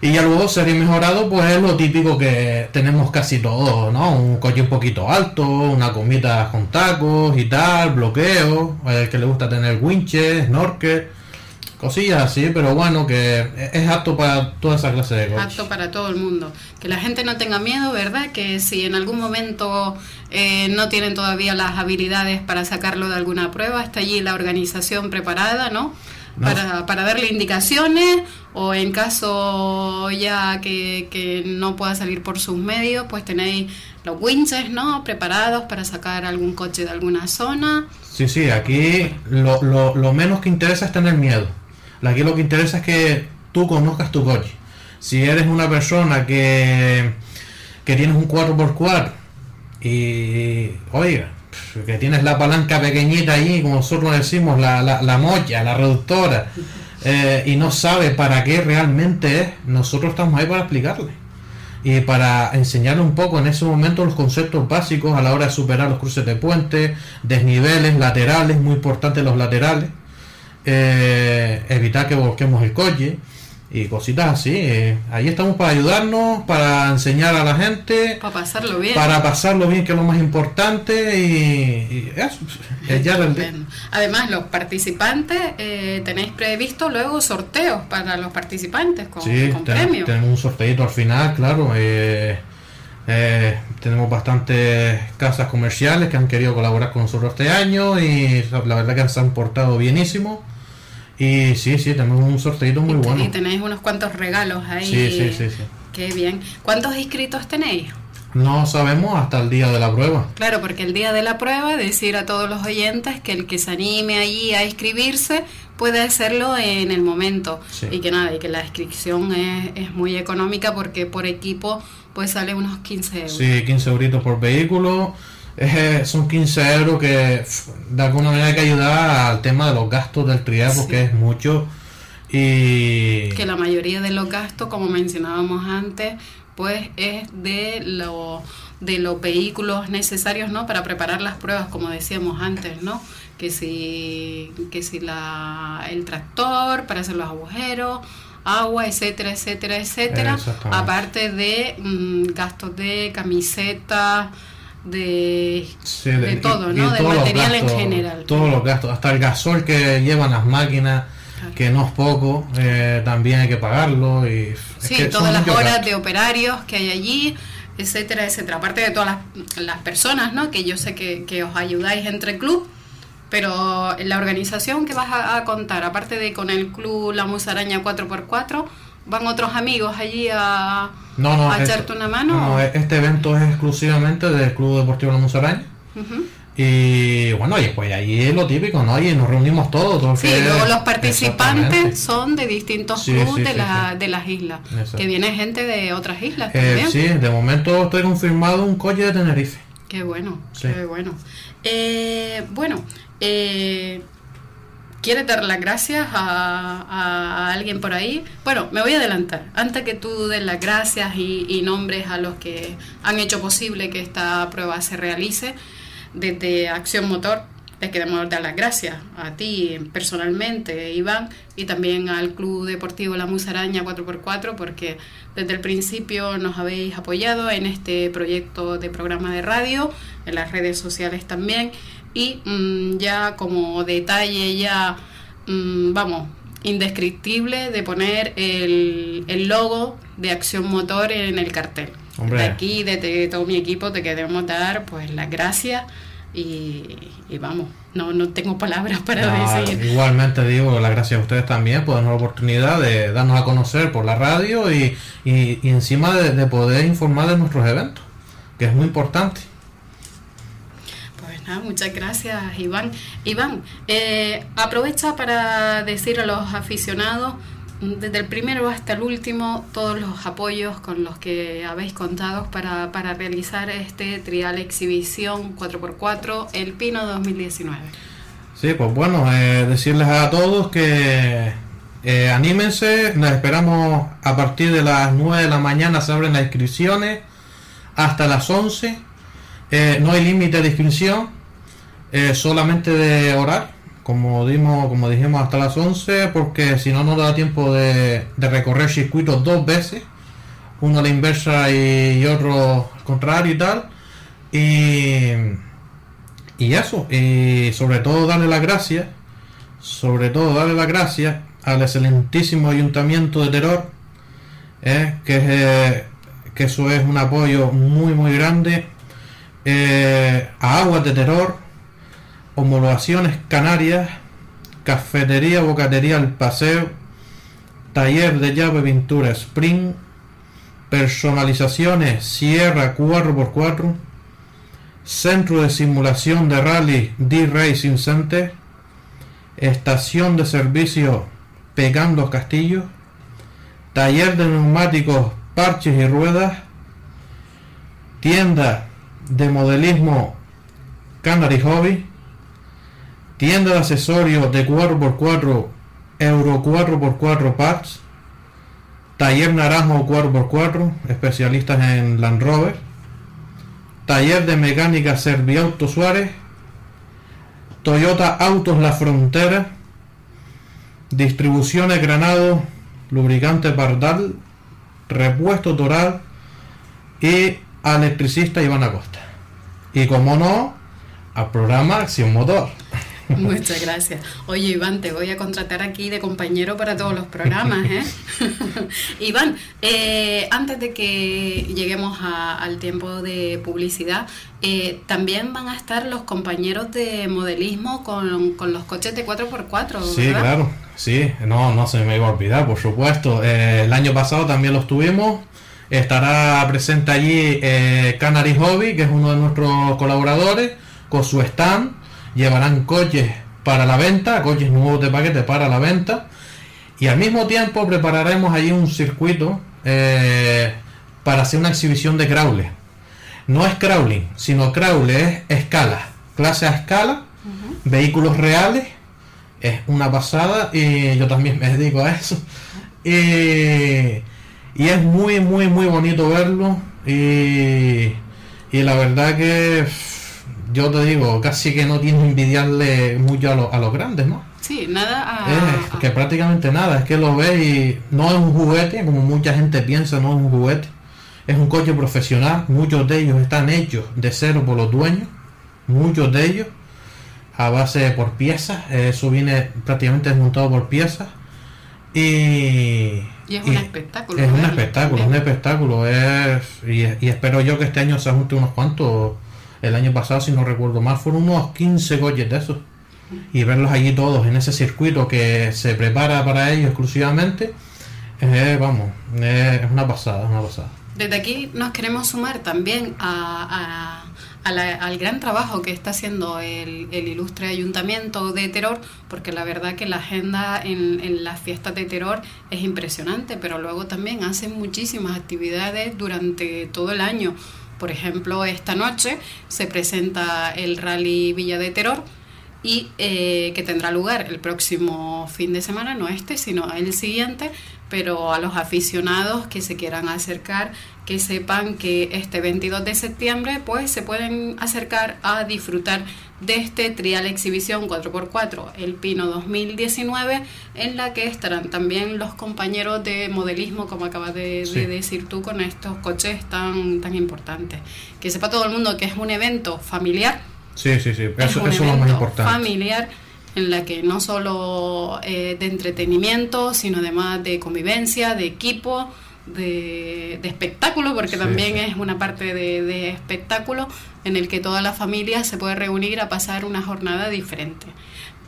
Y ya luego serie mejorado, pues es lo típico que tenemos casi todos, ¿no? Un coche un poquito alto, una comida con tacos y tal, bloqueo, el que le gusta tener winches, snorkel, cosillas así, pero bueno, que es apto para toda esa clase de coches. apto para todo el mundo. Que la gente no tenga miedo, ¿verdad? Que si en algún momento eh, no tienen todavía las habilidades para sacarlo de alguna prueba, está allí la organización preparada, ¿no? No. Para, para darle indicaciones o en caso ya que, que no pueda salir por sus medios, pues tenéis los winches, ¿no? Preparados para sacar algún coche de alguna zona. Sí, sí, aquí lo, lo, lo menos que interesa es tener miedo. Aquí lo que interesa es que tú conozcas tu coche. Si eres una persona que, que tienes un 4x4 y, oiga, que tienes la palanca pequeñita ahí, como nosotros decimos, la, la, la molla, la reductora, eh, y no sabe para qué realmente es, nosotros estamos ahí para explicarle y para enseñarle un poco en ese momento los conceptos básicos a la hora de superar los cruces de puente, desniveles, laterales, muy importantes los laterales, eh, evitar que volquemos el coche y cositas así. eh. ahí estamos para ayudarnos, para enseñar a la gente, Para pasarlo bien. para pasarlo bien, que es lo más importante, y, y eso, es ya del día. Estupendo. Además, los participantes, eh, tenéis previsto luego sorteos para los participantes con, Sí, con ten- premios. tenemos un sorteito al final, claro. eh, Eh, tenemos bastantes casas comerciales que han querido colaborar con nosotros este año y la verdad que se han portado bienísimo. Y sí, sí, tenemos un sorteito muy y, bueno. Y tenéis unos cuantos regalos ahí. Sí, sí, sí, sí. Qué bien. ¿Cuántos inscritos tenéis? No sabemos hasta el día de la prueba. Claro, porque el día de la prueba, decir a todos los oyentes que el que se anime allí a inscribirse puede hacerlo en el momento. Sí. Y que nada, y que la inscripción es, es muy económica porque por equipo pues sale unos 15 euros. Sí, 15 euritos por vehículo. Eh, son 15 euros que de alguna manera hay que ayudar al tema de los gastos del trial porque Sí. es mucho. Y Que la mayoría de los gastos, como mencionábamos antes, pues es de, lo, de los vehículos necesarios ¿no? para preparar las pruebas, como decíamos antes, ¿no? Que si, que si la, el tractor para hacer los agujeros, agua, etcétera, etcétera, etcétera. Aparte de mm, gastos de camisetas, de, Sí, de todo, y- y ¿no? Del material en gastos, general. Todos los gastos, hasta el gasol que llevan las máquinas, Claro. que no es poco, eh, también hay que pagarlo. Y es Sí, que todas las horas gastos. de operarios que hay allí, etcétera, etcétera. Aparte de todas las, las personas, ¿no? Que yo sé que, que os ayudáis entre club, pero en la organización que vas a, a contar, aparte de con el club La Musaraña 4x4, van otros amigos allí a, No, no, a echarte una mano. no, no, este evento es exclusivamente del Club Deportivo La. Ujú. Y bueno, y pues ahí es lo típico, ¿no? Y nos reunimos todos. todo el Sí, luego los participantes son de distintos Sí, clubes sí, de, sí, la- sí. de las islas. Que viene gente de otras islas Eh, también. sí, de momento estoy confirmado un coche de Tenerife. Qué bueno, qué bueno. Eh, bueno, eh, ¿quieres dar las gracias a- a alguien por ahí? Bueno, me voy a adelantar. Antes que tú des las gracias y, y nombres a los que han hecho posible que esta prueba se realice, desde Acción Motor, les queremos dar las gracias a ti personalmente, Iván, y también al Club Deportivo La Musaraña 4x4, porque desde el principio nos habéis apoyado en este proyecto de programa de radio, en las redes sociales también, y mm, ya como detalle, ya, mm, vamos, indescriptible de poner el, el logo de Acción Motor en el cartel. Hombre. De aquí, desde todo mi equipo, te queremos dar pues las gracias y, y vamos, no, no tengo palabras para No, decir. Igualmente digo las gracias a ustedes también por darnos la oportunidad de darnos a conocer por la radio y, y- y encima de, de poder informar de nuestros eventos, que es muy importante. Nada, muchas gracias Iván. Iván, eh, aprovecha para decir a los aficionados, desde el primero hasta el último, todos los apoyos con los que habéis contado para, para realizar este trial exhibición 4x4 El Pino 2019. Sí, pues bueno, eh, decirles a todos que eh, anímense, nos esperamos a partir de las 9 de la mañana, se abren las inscripciones hasta las 11. Eh, no hay límite de inscripción, eh, solamente de orar, como, dimos, como dijimos hasta las 11, porque si no nos da tiempo de, de recorrer circuitos dos veces, uno a la inversa y, otro al contrario y tal. Y, y eso, y sobre todo darle las gracias, sobre todo darle las gracias al excelentísimo ayuntamiento de Teror, eh, que, eh, que eso es un apoyo muy muy grande, a Aguas de Terror, Homologaciones Canarias, Cafetería Bocatería El Paseo, Taller de Llave Pintura Spring, Personalizaciones Sierra 4x4, Centro de Simulación de Rally D-Racing Center, Estación de Servicio Pegando Castillo, Taller de Neumáticos Parches y Ruedas, Tienda de Modelismo Canary Hobby, Tienda de accesorios de 4x4 Euro 4x4 Parts, Taller Naranjo 4x4, especialistas en Land Rover, Taller de Mecánica Serviauto Suárez, Toyota Autos La Frontera, Distribuciones Granado, Lubricante Pardal, Repuesto Toral y electricista Iván Acosta. Y como no, al programa Acción Motor. Muchas gracias. Oye, Iván, te voy a contratar aquí de compañero para todos los programas. ¿eh? Iván, eh, antes de que lleguemos al tiempo de publicidad, eh, también van a estar los compañeros de modelismo con, con los coches de 4x4. Sí, claro, sí, no, no se me iba a olvidar, por supuesto. Eh, el año pasado también los tuvimos. Estará presente allí Canary Hobby, que es uno de nuestros colaboradores, con su stand llevarán coches para la venta, coches nuevos de paquete para la venta. Y al mismo tiempo prepararemos allí un circuito eh, para hacer una exhibición de crawler. No es crawling, sino crawler es escala, clase a escala, vehículos reales. Es una pasada y yo también me dedico a eso. y es muy, muy, muy bonito verlo. Y, y la verdad que yo te digo, casi que no tiene envidiarle mucho a, a los grandes, ¿no? Sí, nada a... que prácticamente nada, es que lo ves y no es un juguete, como mucha gente piensa, no es un juguete. Es un coche profesional, muchos de ellos están hechos de cero por los dueños, muchos de ellos, a base por piezas, eso viene prácticamente desmontado por piezas. Y, y es un espectáculo. Es un espectáculo, es un espectáculo. Es, y, y espero yo que este año se junte unos cuantos el año pasado, si no recuerdo mal, fueron unos 15 coches de esos. Y verlos allí todos en ese circuito que se prepara para ellos exclusivamente, vamos, es una pasada, una pasada. Desde aquí nos queremos sumar también a, al gran trabajo que está haciendo el, ilustre ayuntamiento de Terror, porque la verdad que la agenda en, en, las fiestas de Terror es impresionante, pero luego también hacen muchísimas actividades durante todo el año. Por ejemplo, esta noche se presenta el Rally Villa de Terror y eh, que tendrá lugar el próximo fin de semana, no este, sino el siguiente, pero a los aficionados que se quieran acercar, que sepan que este 22 de septiembre pues se pueden acercar a disfrutar de este trial exhibición 4x4, el Pino 2019, en la que estarán también los compañeros de modelismo, como acabas de, decir tú, con estos coches tan, tan importantes. Que sepa todo el mundo que es un evento familiar. Sí, sí, sí, eso, es lo más importante. Familiar en la que no solo eh, de entretenimiento, sino además de convivencia, de equipo, de, espectáculo, porque también es una parte de, espectáculo en el que toda la familia se puede reunir a pasar una jornada diferente.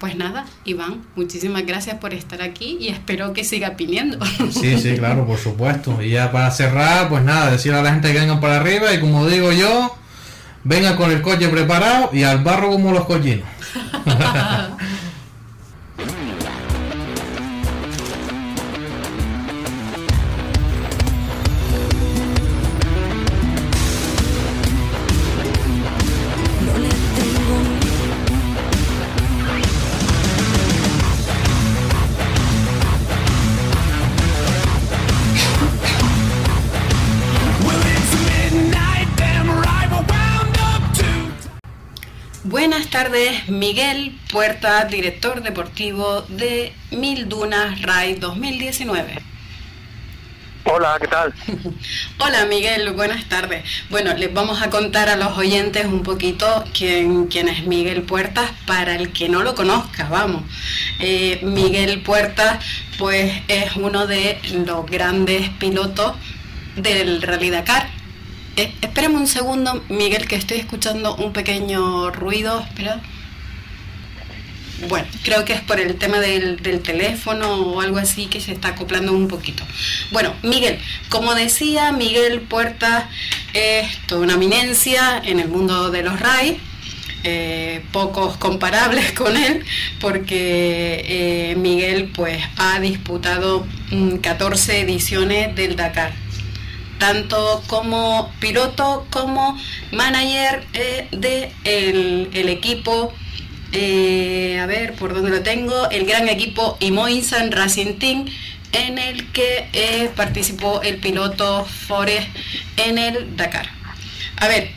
Pues nada, Iván, muchísimas gracias por estar aquí y espero que siga piniendo. Sí, sí, claro, por supuesto. Y ya para cerrar, pues nada, decir a la gente que vengan para arriba y como digo yo, vengan con el coche preparado y al barro como los collinos. tardes, Miguel Puerta, director deportivo de Mil Dunas RAI 2019. Hola, ¿qué tal? Hola Miguel, buenas tardes. Bueno, les vamos a contar a los oyentes un poquito quién, quién es Miguel Puertas para el que no lo conozca, vamos. Eh, Miguel Puertas pues es uno de los grandes pilotos del Rally Dakar eh, un segundo, Miguel, que estoy escuchando un pequeño ruido. Espera. Bueno, creo que es por el tema del, teléfono o algo así que se está acoplando un poquito. Bueno, Miguel, como decía, Miguel Puerta es toda una eminencia en el mundo de los RAI. Eh, pocos comparables con él porque eh, Miguel pues ha disputado 14 mm, ediciones del Dakar tanto como piloto como manager eh, de el, equipo. Eh, a ver por dónde lo tengo el gran equipo Imoinsan Racing Team en el que eh, participó el piloto Forest en el Dakar. A ver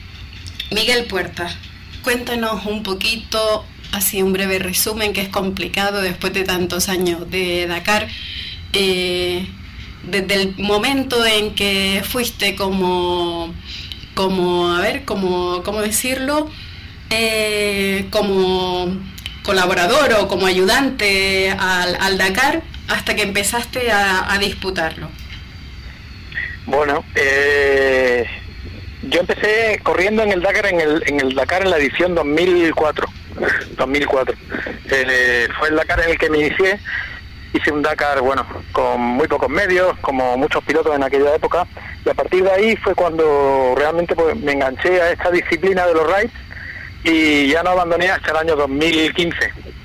Miguel Puerta cuéntanos un poquito así un breve resumen que es complicado después de tantos años de Dakar desde el momento en que fuiste como, como a ver, como, ¿cómo decirlo? Eh, como colaborador o como ayudante al, Dakar hasta que empezaste a, disputarlo? Bueno, eh, yo empecé corriendo en el Dakar en el, en el Dakar en la edición 2004. 2004. Eh, fue el Dakar en el que me inicié. Hice un Dakar, bueno, con muy pocos medios, como muchos pilotos en aquella época. Y a partir de ahí fue cuando realmente pues, me enganché a esta disciplina de los rides y ya no abandoné hasta el año 2015.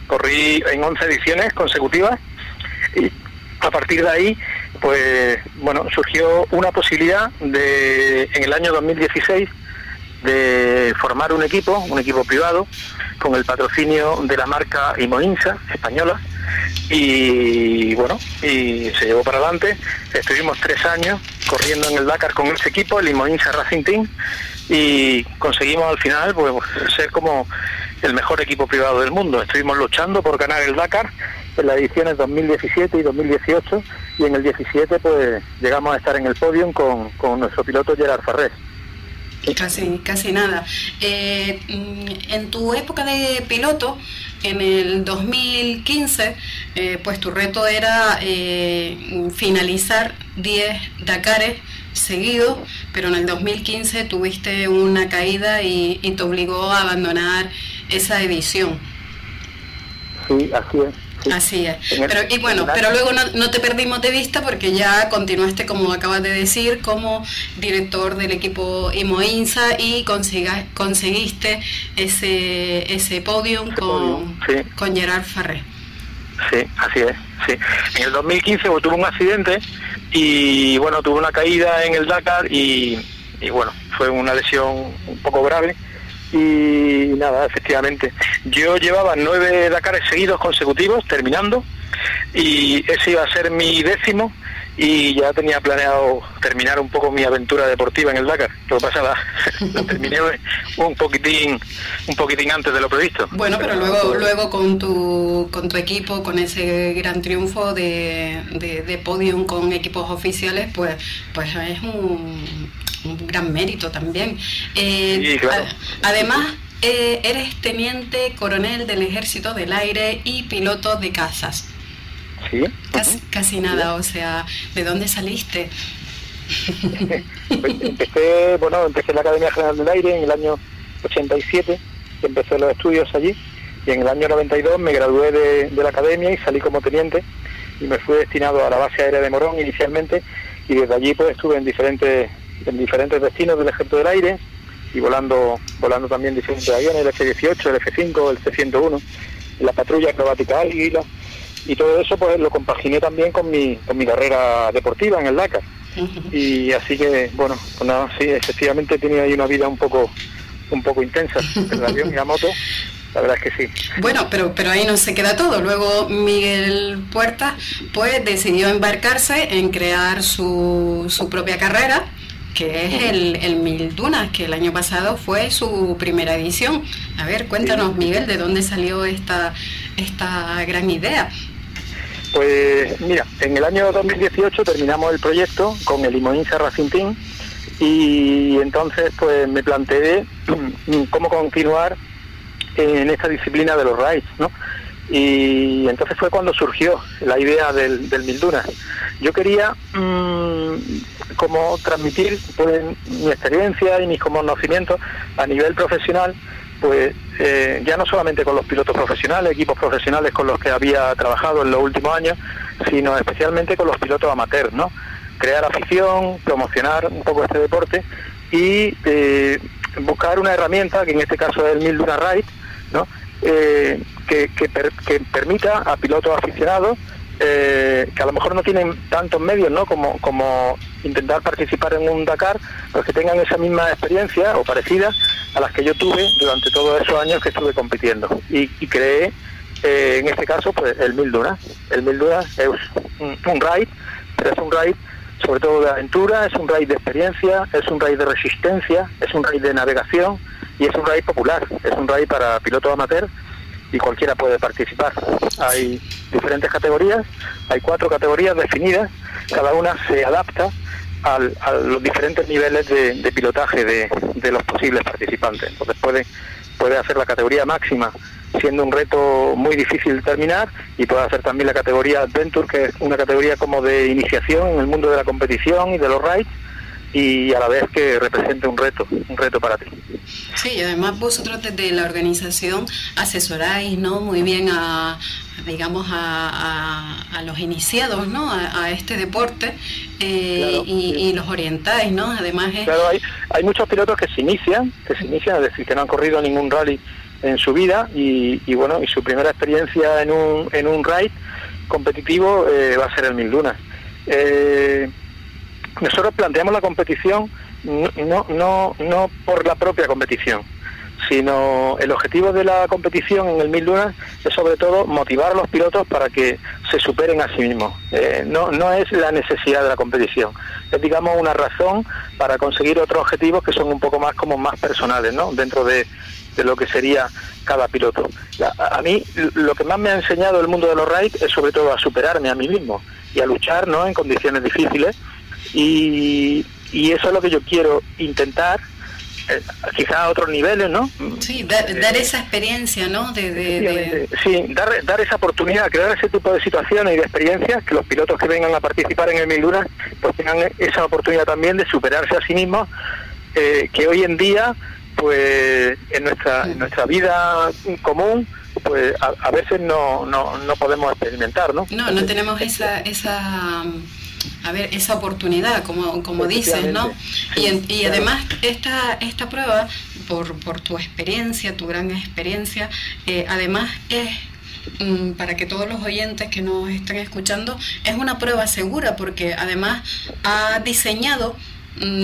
Corrí en 11 ediciones consecutivas y a partir de ahí, pues bueno, surgió una posibilidad de en el año 2016 de formar un equipo, un equipo privado, con el patrocinio de la marca Imoinsa española y bueno, y se llevó para adelante. Estuvimos tres años corriendo en el Dakar con ese equipo, el Imoinsa Racing Team, y conseguimos al final pues, ser como el mejor equipo privado del mundo. Estuvimos luchando por ganar el Dakar en las ediciones 2017 y 2018 y en el 17 pues llegamos a estar en el podium con, con nuestro piloto Gerard Farrés. Casi, casi nada. Eh, mm, en tu época de piloto, en el 2015, eh, pues tu reto era eh, finalizar 10 Dakares seguidos, pero en el 2015 tuviste una caída y, y te obligó a abandonar esa edición. Sí, así es. Así es. Pero, y bueno, pero luego no, te perdimos de vista porque ya continuaste, como acabas de decir, como director del equipo Imoinsa y conseguiste ese ese podium con, con Gerard Farré. Sí, así es. Sí. En el 2015 pues, tuve un accidente y bueno, tuve una caída en el Dakar y, y bueno, fue una lesión un poco grave y nada, efectivamente. Yo llevaba nueve Dakares seguidos consecutivos, terminando, y ese iba a ser mi décimo y ya tenía planeado terminar un poco mi aventura deportiva en el Dakar. Lo que pasa, lo terminé un poquitín, un poquitín antes de lo previsto. Bueno, pero luego, luego con tu, con tu equipo, con ese gran triunfo de, de, de podium con equipos oficiales, pues, pues es un un gran mérito también. Eh, además, eh, eres teniente coronel del Ejército del Aire y piloto de casas. Sí. Casi, nada, o sea, ¿de dónde saliste? empecé, bueno, empecé en la Academia General del Aire en el año 87, empecé los estudios allí y en el año 92 me gradué de, de la academia y salí como teniente y me fui destinado a la base aérea de Morón inicialmente y desde allí pues estuve en diferentes en diferentes destinos del Ejército del Aire y volando volando también diferentes aviones, el F-18, el F-5, el C-101, la patrulla acrobática Águila y todo eso pues lo compaginé también con mi, con mi carrera deportiva en el Dakar. Y así que, bueno, pues nada, sí, efectivamente tenía ahí una vida un poco un poco intensa, el avión y la moto, la verdad es que sí. Bueno, pero, pero ahí no se queda todo. Luego Miguel Puerta pues decidió embarcarse en crear su, su propia carrera que es el, el Mil Dunas, que el año pasado fue su primera edición. A ver, cuéntanos, Miguel, ¿de dónde salió esta, esta gran idea? Pues mira, en el año 2018 terminamos el proyecto con el Limoinsa Racing Team y entonces pues me planteé cómo continuar en esta disciplina de los rides, ¿no? Y entonces fue cuando surgió la idea del, del Mil Dunas. Yo quería mmm, como transmitir pues, mi experiencia y mis conocimientos a nivel profesional, pues eh, ya no solamente con los pilotos profesionales, equipos profesionales con los que había trabajado en los últimos años, sino especialmente con los pilotos amateurs, ¿no? Crear afición, promocionar un poco este deporte y eh, buscar una herramienta, que en este caso es el Mil Duna Ride, ¿no? Eh, que, permita a pilotos aficionados eh, que a lo mejor no tienen tantos medios ¿no? como, intentar participar en un Dakar, pero que tengan esa misma experiencia o parecida a las que yo tuve durante todos esos años que estuve compitiendo. Y, creé, eh, en este caso, pues el Mil Dunas. El Mil Dunas es un, un ride, pero es un ride sobre todo de aventura, es un ride de experiencia, es un ride de resistencia, es un ride de navegación y es un ride popular, es un ride para pilotos amateur y cualquiera puede participar. Hay diferentes categorías, hay cuatro categorías definidas, cada una se adapta a los diferentes niveles de, pilotaje de, los posibles participantes. Entonces pueden puede hacer la categoría máxima siendo un reto muy difícil de terminar y puede hacer también la categoría Adventure, que es una categoría como de iniciación en el mundo de la competición y de los rides y a la vez que represente un reto, un reto para ti. Sí, y además vosotros desde la organización asesoráis ¿no? muy bien a, digamos, a, a, los iniciados ¿no? a, este deporte eh, y, los orientáis, ¿no? Además Claro, hay, hay muchos pilotos que se inician, que se inician, es decir, que no han corrido ningún rally en su vida y, bueno, y su primera experiencia en un, en un ride competitivo eh, va a ser el Mil Dunas. Eh, nosotros planteamos la competición no, no, no por la propia competición, sino el objetivo de la competición en el Mil Lunas es sobre todo motivar a los pilotos para que se superen a sí mismos. Eh, no, no es la necesidad de la competición, es digamos una razón para conseguir otros objetivos que son un poco más como más personales, ¿no? Dentro de, de lo que sería cada piloto. A, mí lo que más me ha enseñado el mundo de los rides es sobre todo a superarme a mí mismo y a luchar ¿no? en condiciones difíciles y, y eso es lo que yo quiero intentar eh, quizás a otros niveles, ¿no? Sí, dar, esa experiencia, ¿no? De, Sí, dar, dar esa oportunidad, crear ese tipo de situaciones y de experiencias, que los pilotos que vengan a participar en el Mil pues tengan esa oportunidad también de superarse a sí mismos, eh, que hoy en día pues en nuestra, en nuestra vida común pues a, veces no, no, no, podemos experimentar, ¿no? No, no tenemos esa, esa a ver, esa oportunidad, como, como dices, ¿no? y, y además esta, esta prueba, por, por tu experiencia, tu gran experiencia, eh, además es mm, para que todos los oyentes que nos estén escuchando, es una prueba segura porque además ha diseñado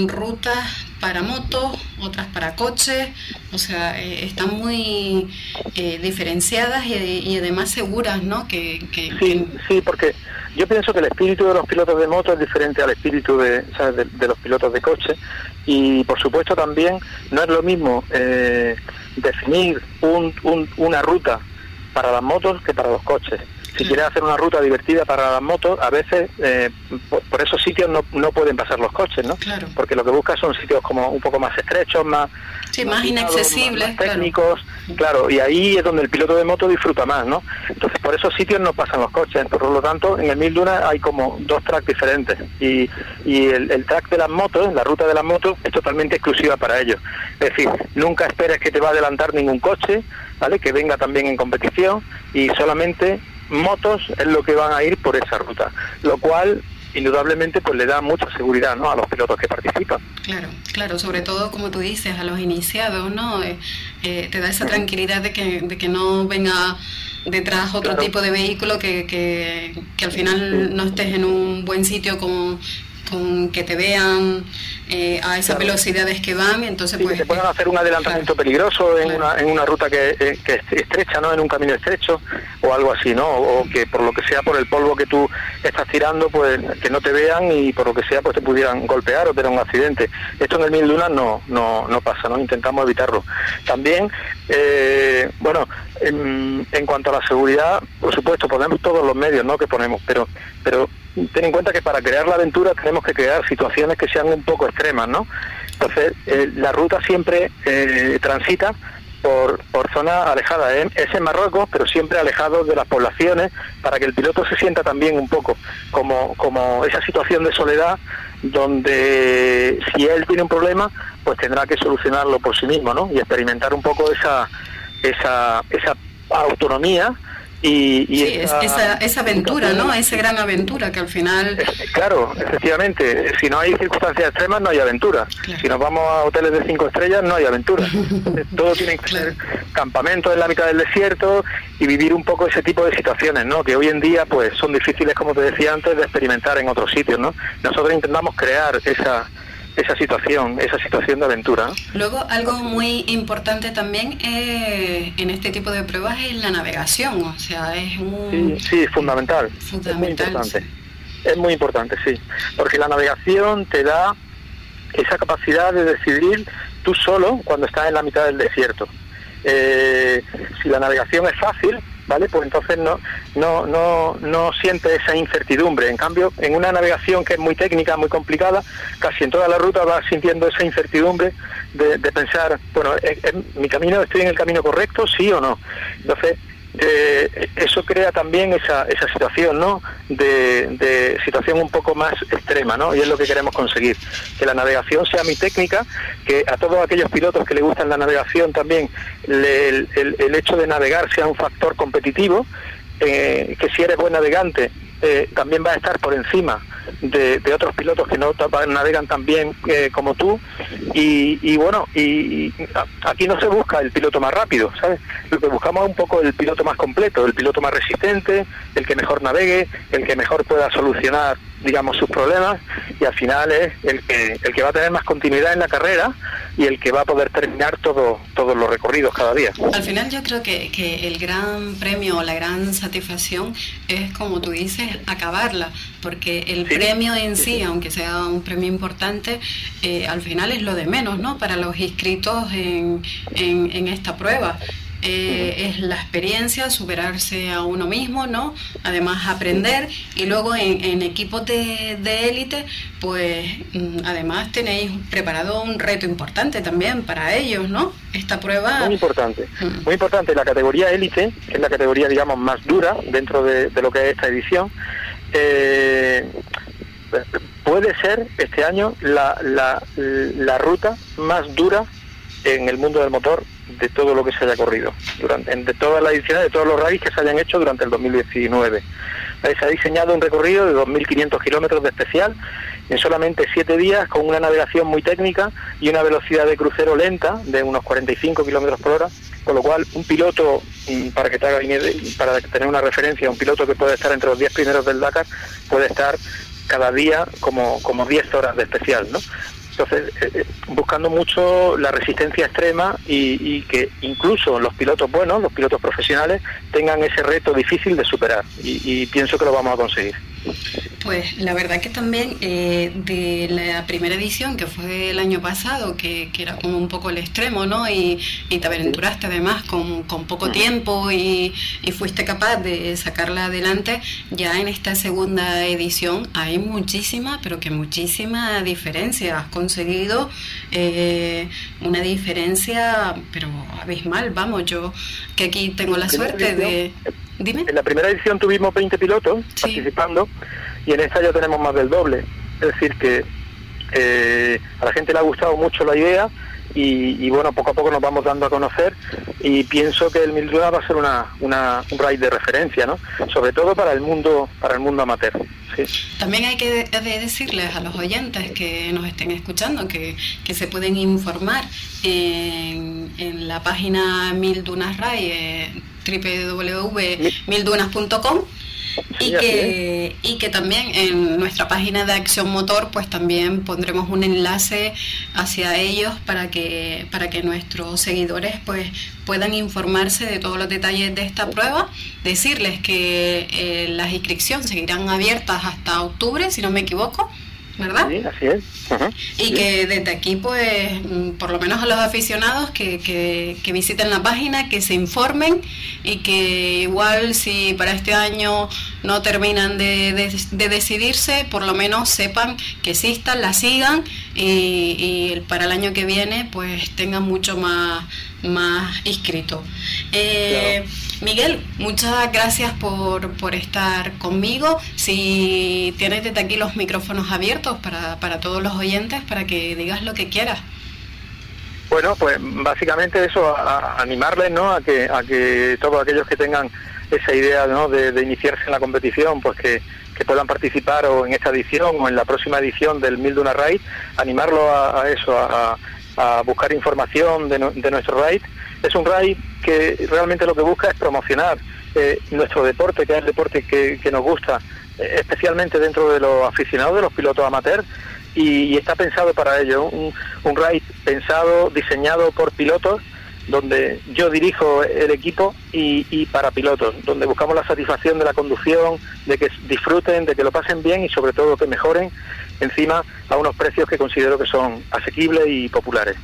rutas para motos, otras para coches, o sea, eh, están muy eh, diferenciadas y, además seguras, ¿no? Que, sí, sí, porque yo pienso que el espíritu de los pilotos de moto es diferente al espíritu de, de, los pilotos de coche y por supuesto también no es lo mismo eh, definir un, una ruta para las motos que para los coches si quieres hacer una ruta divertida para las motos, a veces eh, por, esos sitios no, no, pueden pasar los coches, ¿no? Porque lo que buscas son sitios como un poco más estrechos, más, más, inaccesibles, técnicos, claro. y ahí es donde el piloto de moto disfruta más, ¿no? Entonces por esos sitios no pasan los coches, por lo tanto en el Mil Duna hay como dos tracks diferentes y, y el, el track de las motos, la ruta de las motos es totalmente exclusiva para ellos. Es decir, nunca esperes que te va a adelantar ningún coche, ¿vale? Que venga también en competición y solamente motos es lo que van a ir por esa ruta, lo cual indudablemente pues le da mucha seguridad ¿no? a los pilotos que participan. Claro, claro, sobre todo como tú dices, a los iniciados, ¿no? Eh, eh, te da esa tranquilidad de que, de que no venga detrás otro tipo de vehículo que, que, que al final no estés en un buen sitio con con que te vean eh, a esas velocidades que van, entonces pues... Que se puedan hacer un adelantamiento peligroso en, una, en una ruta que, eh, que, es estrecha, ¿no? En un camino estrecho o algo así, ¿no? O que por lo que sea, por el polvo que tú estás tirando, pues que no te vean y por lo que sea, pues te pudieran golpear o tener un accidente. Esto en el Mil Lunas no, no, no pasa, ¿no? Intentamos evitarlo. También, eh, bueno, en, en, cuanto a la seguridad, por supuesto, ponemos todos los medios, ¿no? Que ponemos, pero, pero ten en cuenta que para crear la aventura tenemos que crear situaciones que sean un poco extremas, ¿no? Entonces, eh, la ruta siempre eh, transita por, por zonas alejadas. Es en Marruecos, pero siempre alejado de las poblaciones, para que el piloto se sienta también un poco como, como esa situación de soledad, donde si él tiene un problema, pues tendrá que solucionarlo por sí mismo, ¿no? Y experimentar un poco esa, esa, esa autonomía y, sí, esa, esa, aventura, ¿no? Esa gran aventura que al final... Claro, efectivamente. Si no hay circunstancias extremas, no hay aventura. Si nos vamos a hoteles de cinco estrellas, no hay aventura. Todo tiene que ser campamentos en la mitad del desierto y vivir un poco ese tipo de situaciones, ¿no? Que hoy en día, pues, son difíciles, como te decía antes, de experimentar en otros sitios, ¿no? Nosotros intentamos crear esa esa situación, esa situación de aventura. Luego, algo muy importante también eh, en este tipo de pruebas es la navegación, o sea, es un... Sí, es fundamental. Es muy importante. Es muy importante, sí. Porque la navegación te da esa capacidad de decidir tú solo cuando estás en la mitad del desierto. Eh, si la navegación es fácil, ¿vale? Pues entonces no, no, no, no siente esa incertidumbre. En cambio, en una navegación que es muy técnica, muy complicada, casi en toda la ruta vas sintiendo esa incertidumbre de, pensar, bueno, mi camino, ¿estoy en el camino correcto? ¿Sí o no? Entonces, eh, eso crea también esa, esa situación, ¿no? De, situación un poco más extrema, ¿no? Y es lo que queremos conseguir, que la navegación sea muy técnica, que a todos aquellos pilotos que le gustan la navegación también el, el, hecho de navegar sea un factor competitivo, eh, que si eres buen navegante eh, también va a estar por encima de, otros pilotos que no navegan tan bien eh, como tú. Y, bueno y, aquí no se busca el piloto más rápido sabes lo que buscamos es un poco el piloto más completo el piloto más resistente el que mejor navegue el que mejor pueda solucionar digamos, sus problemas y al final es el que, el que va a tener más continuidad en la carrera y el que va a poder terminar todo, todos los recorridos cada día. Al final yo creo que, que el gran premio o la gran satisfacción es, como tú dices, acabarla, porque el premio en sí, aunque sea un premio importante, eh, al final es lo de menos, ¿no? Para los inscritos en, en, en esta prueba. Eh, es la experiencia, superarse a uno mismo, ¿no? Además aprender y luego en, equipos de élite, pues mm, además tenéis preparado un reto importante también para ellos, ¿no? Esta prueba... Muy importante, mm. muy importante. La categoría élite, que es la categoría, digamos, más dura dentro de, lo que es esta edición, eh, puede ser este año la, la, la ruta más dura en el mundo del motor de todo lo que se haya corrido, durante, de todas las ediciones, de todos los rallies que se hayan hecho durante el 2019. Se ha diseñado un recorrido de 2.500 kilómetros de especial en solamente 7 días con una navegación muy técnica y una velocidad de crucero lenta de unos 45 kilómetros por hora, con lo cual un piloto, mm, para que te haga, para tener una referencia, un piloto que puede estar entre los 10 primeros del Dakar puede estar cada día como, como 10 horas de especial, ¿no? Entonces, eh, eh, buscando mucho la resistencia extrema y, que incluso los pilotos buenos, los pilotos profesionales, tengan ese reto difícil de superar. y pienso que lo vamos a conseguir. Pues la verdad que también eh, de la primera edición, que fue el año pasado, que, era como un poco el extremo, ¿no? Y, te aventuraste además con, poco tiempo y, fuiste capaz de sacarla adelante, ya en esta segunda edición hay muchísima, pero que muchísima diferencia. Has conseguido eh, una diferencia, pero abismal, vamos, yo que aquí tengo la suerte de... En la primera edición tuvimos 20 pilotos participando y en esta ya tenemos más del doble. Es decir, que eh, a la gente le ha gustado mucho la idea y, bueno, poco a poco nos vamos dando a conocer y pienso que el Mildura va a ser una, una, un raid de referencia, ¿no? Sobre todo para el mundo, para el mundo amateur. También hay que decirles a los oyentes que nos estén escuchando que, se pueden informar en, en la página Mildunas Ray, eh, www.mildunas.com y que, y que también en nuestra página de Acción Motor pues también pondremos un enlace hacia ellos para que, para que nuestros seguidores pues puedan informarse de todos los detalles de esta prueba, decirles que eh, las inscripciones seguirán abiertas hasta octubre, si no me equivoco, ¿verdad? Sí, así es. Y que desde aquí, pues, mm, por lo menos a los aficionados que, que, visiten la página, que se informen y que igual si para este año no terminan de, de, decidirse, por lo menos sepan que existan, la sigan y, y para el año que viene, pues tengan mucho más, más inscrito. Eh, Miguel, muchas gracias por, por, estar conmigo. Si tienes desde aquí los micrófonos abiertos para, para todos los oyentes, para que digas lo que quieras. Bueno, pues básicamente eso, a, animarles ¿no? a, que, a que todos aquellos que tengan esa idea ¿no? de, iniciarse en la competición, pues que, puedan participar o en esta edición o en la próxima edición del Mil Duna Raid, animarlo a, eso, a, buscar información de, de nuestro raid es un RAI que realmente lo que busca es promocionar eh, nuestro deporte, que es el deporte que, nos gusta, eh, especialmente dentro de los aficionados, de los pilotos amateurs, y, está pensado para ello. Un, un RAI pensado, diseñado por pilotos, donde yo dirijo el equipo y, y, para pilotos, donde buscamos la satisfacción de la conducción, de que disfruten, de que lo pasen bien y sobre todo que mejoren encima a unos precios que considero que son asequibles y populares.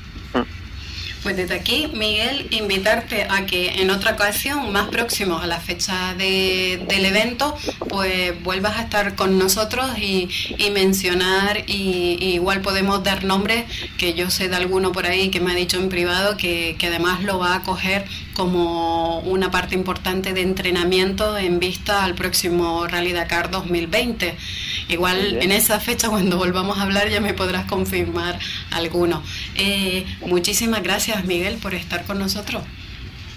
Pues desde aquí, Miguel, invitarte a que en otra ocasión, más próximo a la fecha del evento, pues vuelvas a estar con nosotros y, mencionar, y, igual podemos dar nombres, que yo sé de alguno por ahí que me ha dicho en privado que, que además lo va a coger como una parte importante de entrenamiento en vista al próximo Rally Dakar 2020. Igual en esa fecha, cuando volvamos a hablar, ya me podrás confirmar alguno. Eh, muchísimas gracias, Miguel, por estar con nosotros.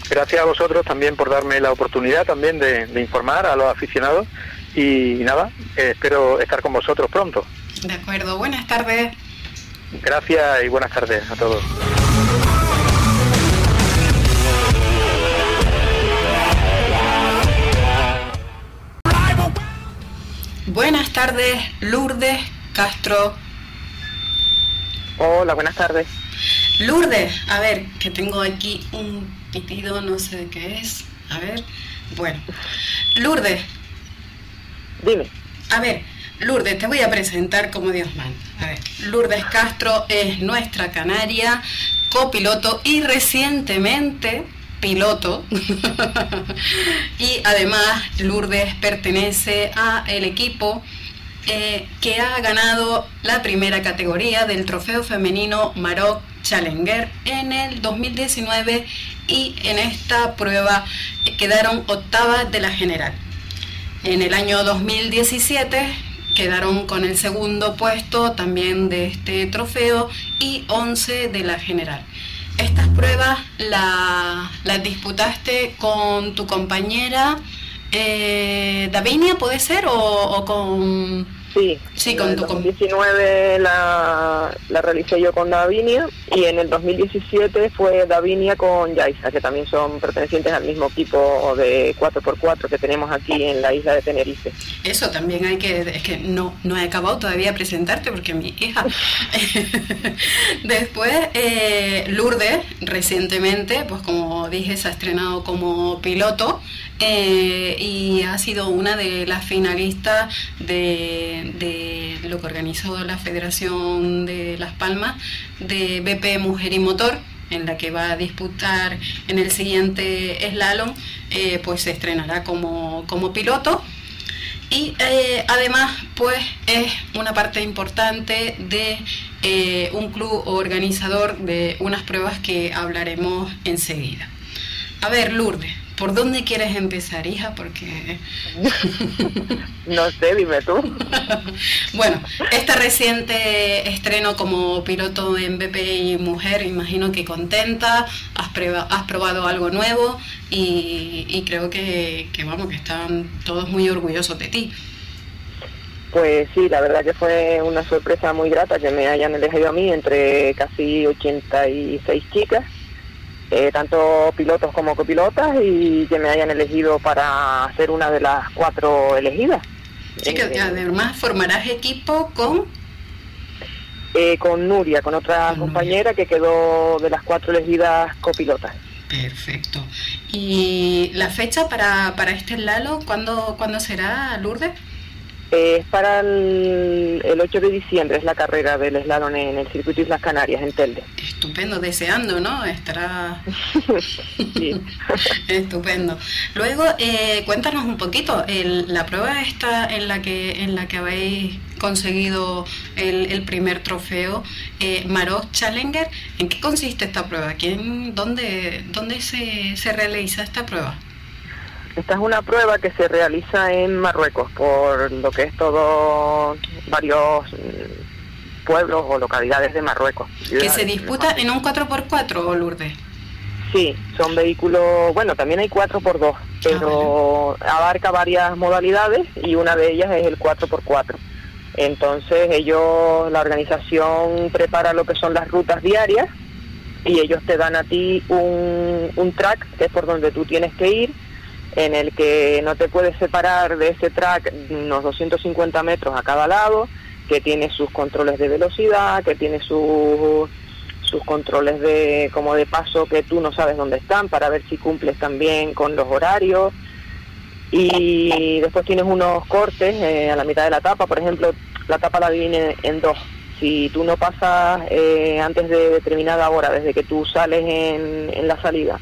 Gracias a vosotros también por darme la oportunidad también de, informar a los aficionados y, nada, eh, espero estar con vosotros pronto. De acuerdo, buenas tardes. Gracias y buenas tardes a todos. Buenas tardes, Lourdes Castro. Hola, buenas tardes. Lourdes, a ver, que tengo aquí un pitido, no sé de qué es. A ver, bueno. Lourdes. Dime. A ver, Lourdes, te voy a presentar como Dios manda. A ver, Lourdes Castro es nuestra canaria, copiloto y recientemente piloto y además Lourdes pertenece a el equipo eh, que ha ganado la primera categoría del trofeo femenino Maroc Challenger en el 2019 y en esta prueba quedaron octavas de la general. En el año 2017 quedaron con el segundo puesto también de este trofeo y 11 de la general estas pruebas las disputaste con tu compañera eh, Davinia, ¿puede ser? ¿O, con...? Sí, sí con en el 2019 la, la realicé yo con Davinia y en el 2017 fue Davinia con Yaisa, que también son pertenecientes al mismo equipo de 4x4 que tenemos aquí en la isla de Tenerife. Eso también hay que, es que no, no he acabado todavía de presentarte porque mi hija. Después, eh, Lourdes, recientemente, pues como dije, se ha estrenado como piloto eh, y ha sido una de las finalistas de, de lo que organizó la Federación de Las Palmas de BP Mujer y Motor en la que va a disputar en el siguiente slalom, eh, pues se estrenará como, como piloto. Y eh, además, pues es una parte importante de eh, un club organizador de unas pruebas que hablaremos enseguida. A ver, Lourdes, ¿Por dónde quieres empezar, hija? Porque... no sé, dime tú. bueno, este reciente estreno como piloto en BPI Mujer, imagino que contenta, has, has probado algo nuevo y, creo que, que, vamos, que están todos muy orgullosos de ti. Pues sí, la verdad que fue una sorpresa muy grata que me hayan elegido a mí entre casi 86 chicas eh, tanto pilotos como copilotas y que me hayan elegido para ser una de las cuatro elegidas. Sí, que eh, además formarás equipo con... Eh, con Nuria, con otra compañera que quedó de las cuatro elegidas copilotas. Perfecto. ¿Y la fecha para, para este Lalo, cuándo, ¿cuándo será, Lourdes? Es para el, 8 de diciembre, es la carrera del slalom en el circuito Islas Canarias, en Telde. Estupendo, deseando, ¿no? Estará... Estupendo. Luego, eh, cuéntanos un poquito, la prueba esta en la que, en la que habéis conseguido el, primer trofeo, eh, Maroc Challenger, ¿en qué consiste esta prueba? ¿Quién, ¿Dónde, dónde se, se realiza esta prueba? Esta es una prueba que se realiza en Marruecos por lo que es todo varios mm, pueblos o localidades de Marruecos. ¿Que se disputa en un 4x4, Lourdes? Sí, son vehículos, bueno, también hay 4x2, pero ah, abarca varias modalidades y una de ellas es el 4x4. Entonces ellos, la organización prepara lo que son las rutas diarias y ellos te dan a ti un, un track, que es por donde tú tienes que ir, en el que no te puedes separar de ese track unos 250 metros a cada lado, que tiene sus controles de velocidad, que tiene sus sus controles de como de paso que tú no sabes dónde están para ver si cumples también con los horarios y después tienes unos cortes eh, a la mitad de la etapa, por ejemplo, la etapa la divide en dos. si tú no pasas eh, antes de determinada hora, desde que tú sales en, en la salida,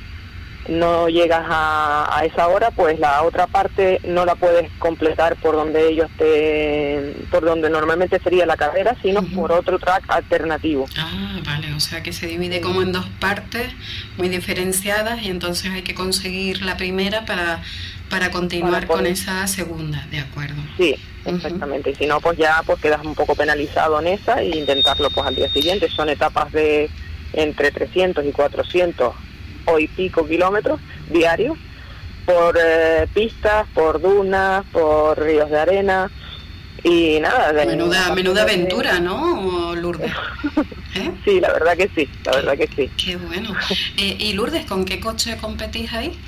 no llegas a, esa hora, pues la otra parte no la puedes completar por donde ellos te, por donde normalmente sería la carrera, sino por otro track alternativo. Ah, vale, o sea que se divide como en dos partes muy diferenciadas y entonces hay que conseguir la primera para, para continuar con esa segunda, ¿de acuerdo? Sí, exactamente. Y si no, pues ya pues quedas un poco penalizado en esa e intentarlo pues al día siguiente. Son etapas de entre 300 y 400 y pico kilómetros diarios por eh, pistas, por dunas, por ríos de arena y nada. De menuda, menuda aventura, ¿no, Lourdes? ¿Eh? Sí, la verdad que sí, la verdad que sí. Qué bueno. Eh, ¿Y Lourdes, con qué coche competís ahí?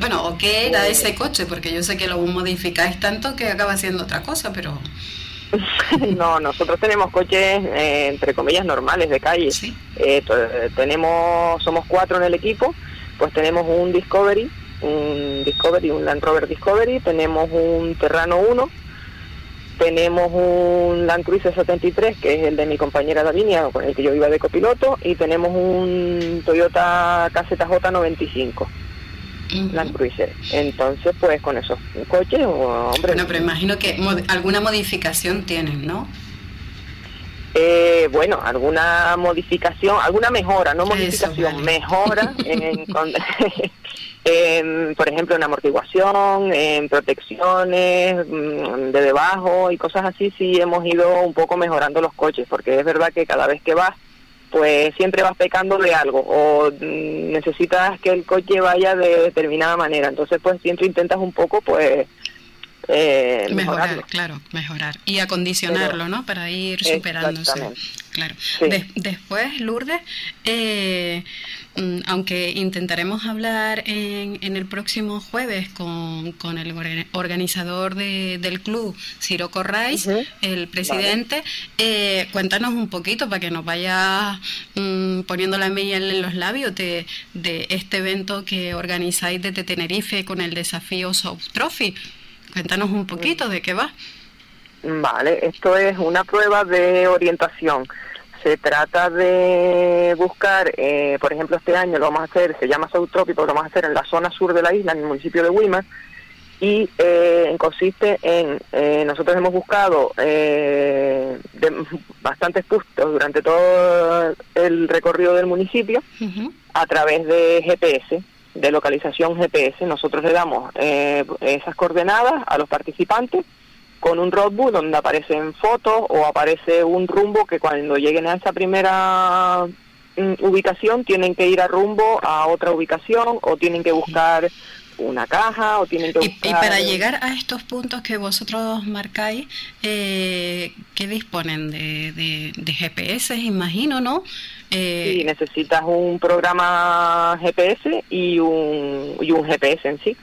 Bueno, ¿o qué era pues ese coche? Porque yo sé que lo modificáis tanto que acaba siendo otra cosa, pero... no, nosotros tenemos coches, eh, entre comillas, normales de calle. Eh, tenemos, somos cuatro en el equipo, pues tenemos un Discovery, un Discovery, un Land Rover Discovery, tenemos un Terrano 1, tenemos un Land Cruiser 73, que es el de mi compañera Davinia, con el que yo iba de copiloto, y tenemos un Toyota KZJ 95. Land Cruiser. Entonces, pues con esos coches, hombre. Bueno, pero imagino que alguna modificación tienen, ¿no? Eh, bueno, alguna modificación, alguna mejora, no modificación, mejora en, por ejemplo, en amortiguación, en protecciones mm, de debajo y cosas así, sí hemos ido un poco mejorando los coches, porque es verdad que cada vez que vas pues siempre vas pecando de algo o mm, necesitas que el coche vaya de determinada manera. Entonces, pues siempre intentas un poco, pues... Eh, mejorar, claro, mejorar. Y acondicionarlo, ¿no? Para ir superándose. Claro. después, Lourdes, eh, aunque intentaremos hablar en, el próximo jueves con, el organizador del club, Ciro Corrais, el presidente, eh, cuéntanos un poquito para que nos vaya mm, poniendo la miel en los labios de, este evento que organizáis desde Tenerife con el desafío South Trophy. Cuéntanos un poquito de qué va. Vale, esto es una prueba de orientación se trata de buscar, eh, por ejemplo, este año lo vamos a hacer, se llama Trópico, lo vamos a hacer en la zona sur de la isla, en el municipio de Wimas, y eh, consiste en, eh, nosotros hemos buscado de bastantes puntos durante todo el recorrido del municipio a través de GPS, de localización GPS. Nosotros le damos esas coordenadas a los participantes con un roadbook donde aparecen fotos o aparece un rumbo que cuando lleguen a esa primera mm, ubicación tienen que ir a rumbo a otra ubicación o tienen que buscar una caja o tienen que buscar... Y, para llegar a estos puntos que vosotros marcáis, eh, ¿qué disponen de, de, GPS, imagino, no? Eh... Sí, necesitas un programa GPS y un, y un GPS en sí.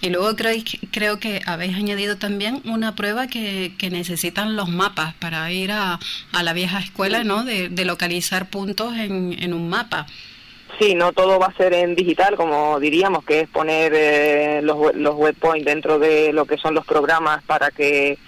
Y luego creo, creo que habéis añadido también una prueba que, que necesitan los mapas para ir a, a la vieja escuela, ¿no? De, localizar puntos en, en, un mapa. Sí, no todo va a ser en digital, como diríamos, que es poner eh, los, los webpoints dentro de lo que son los programas para que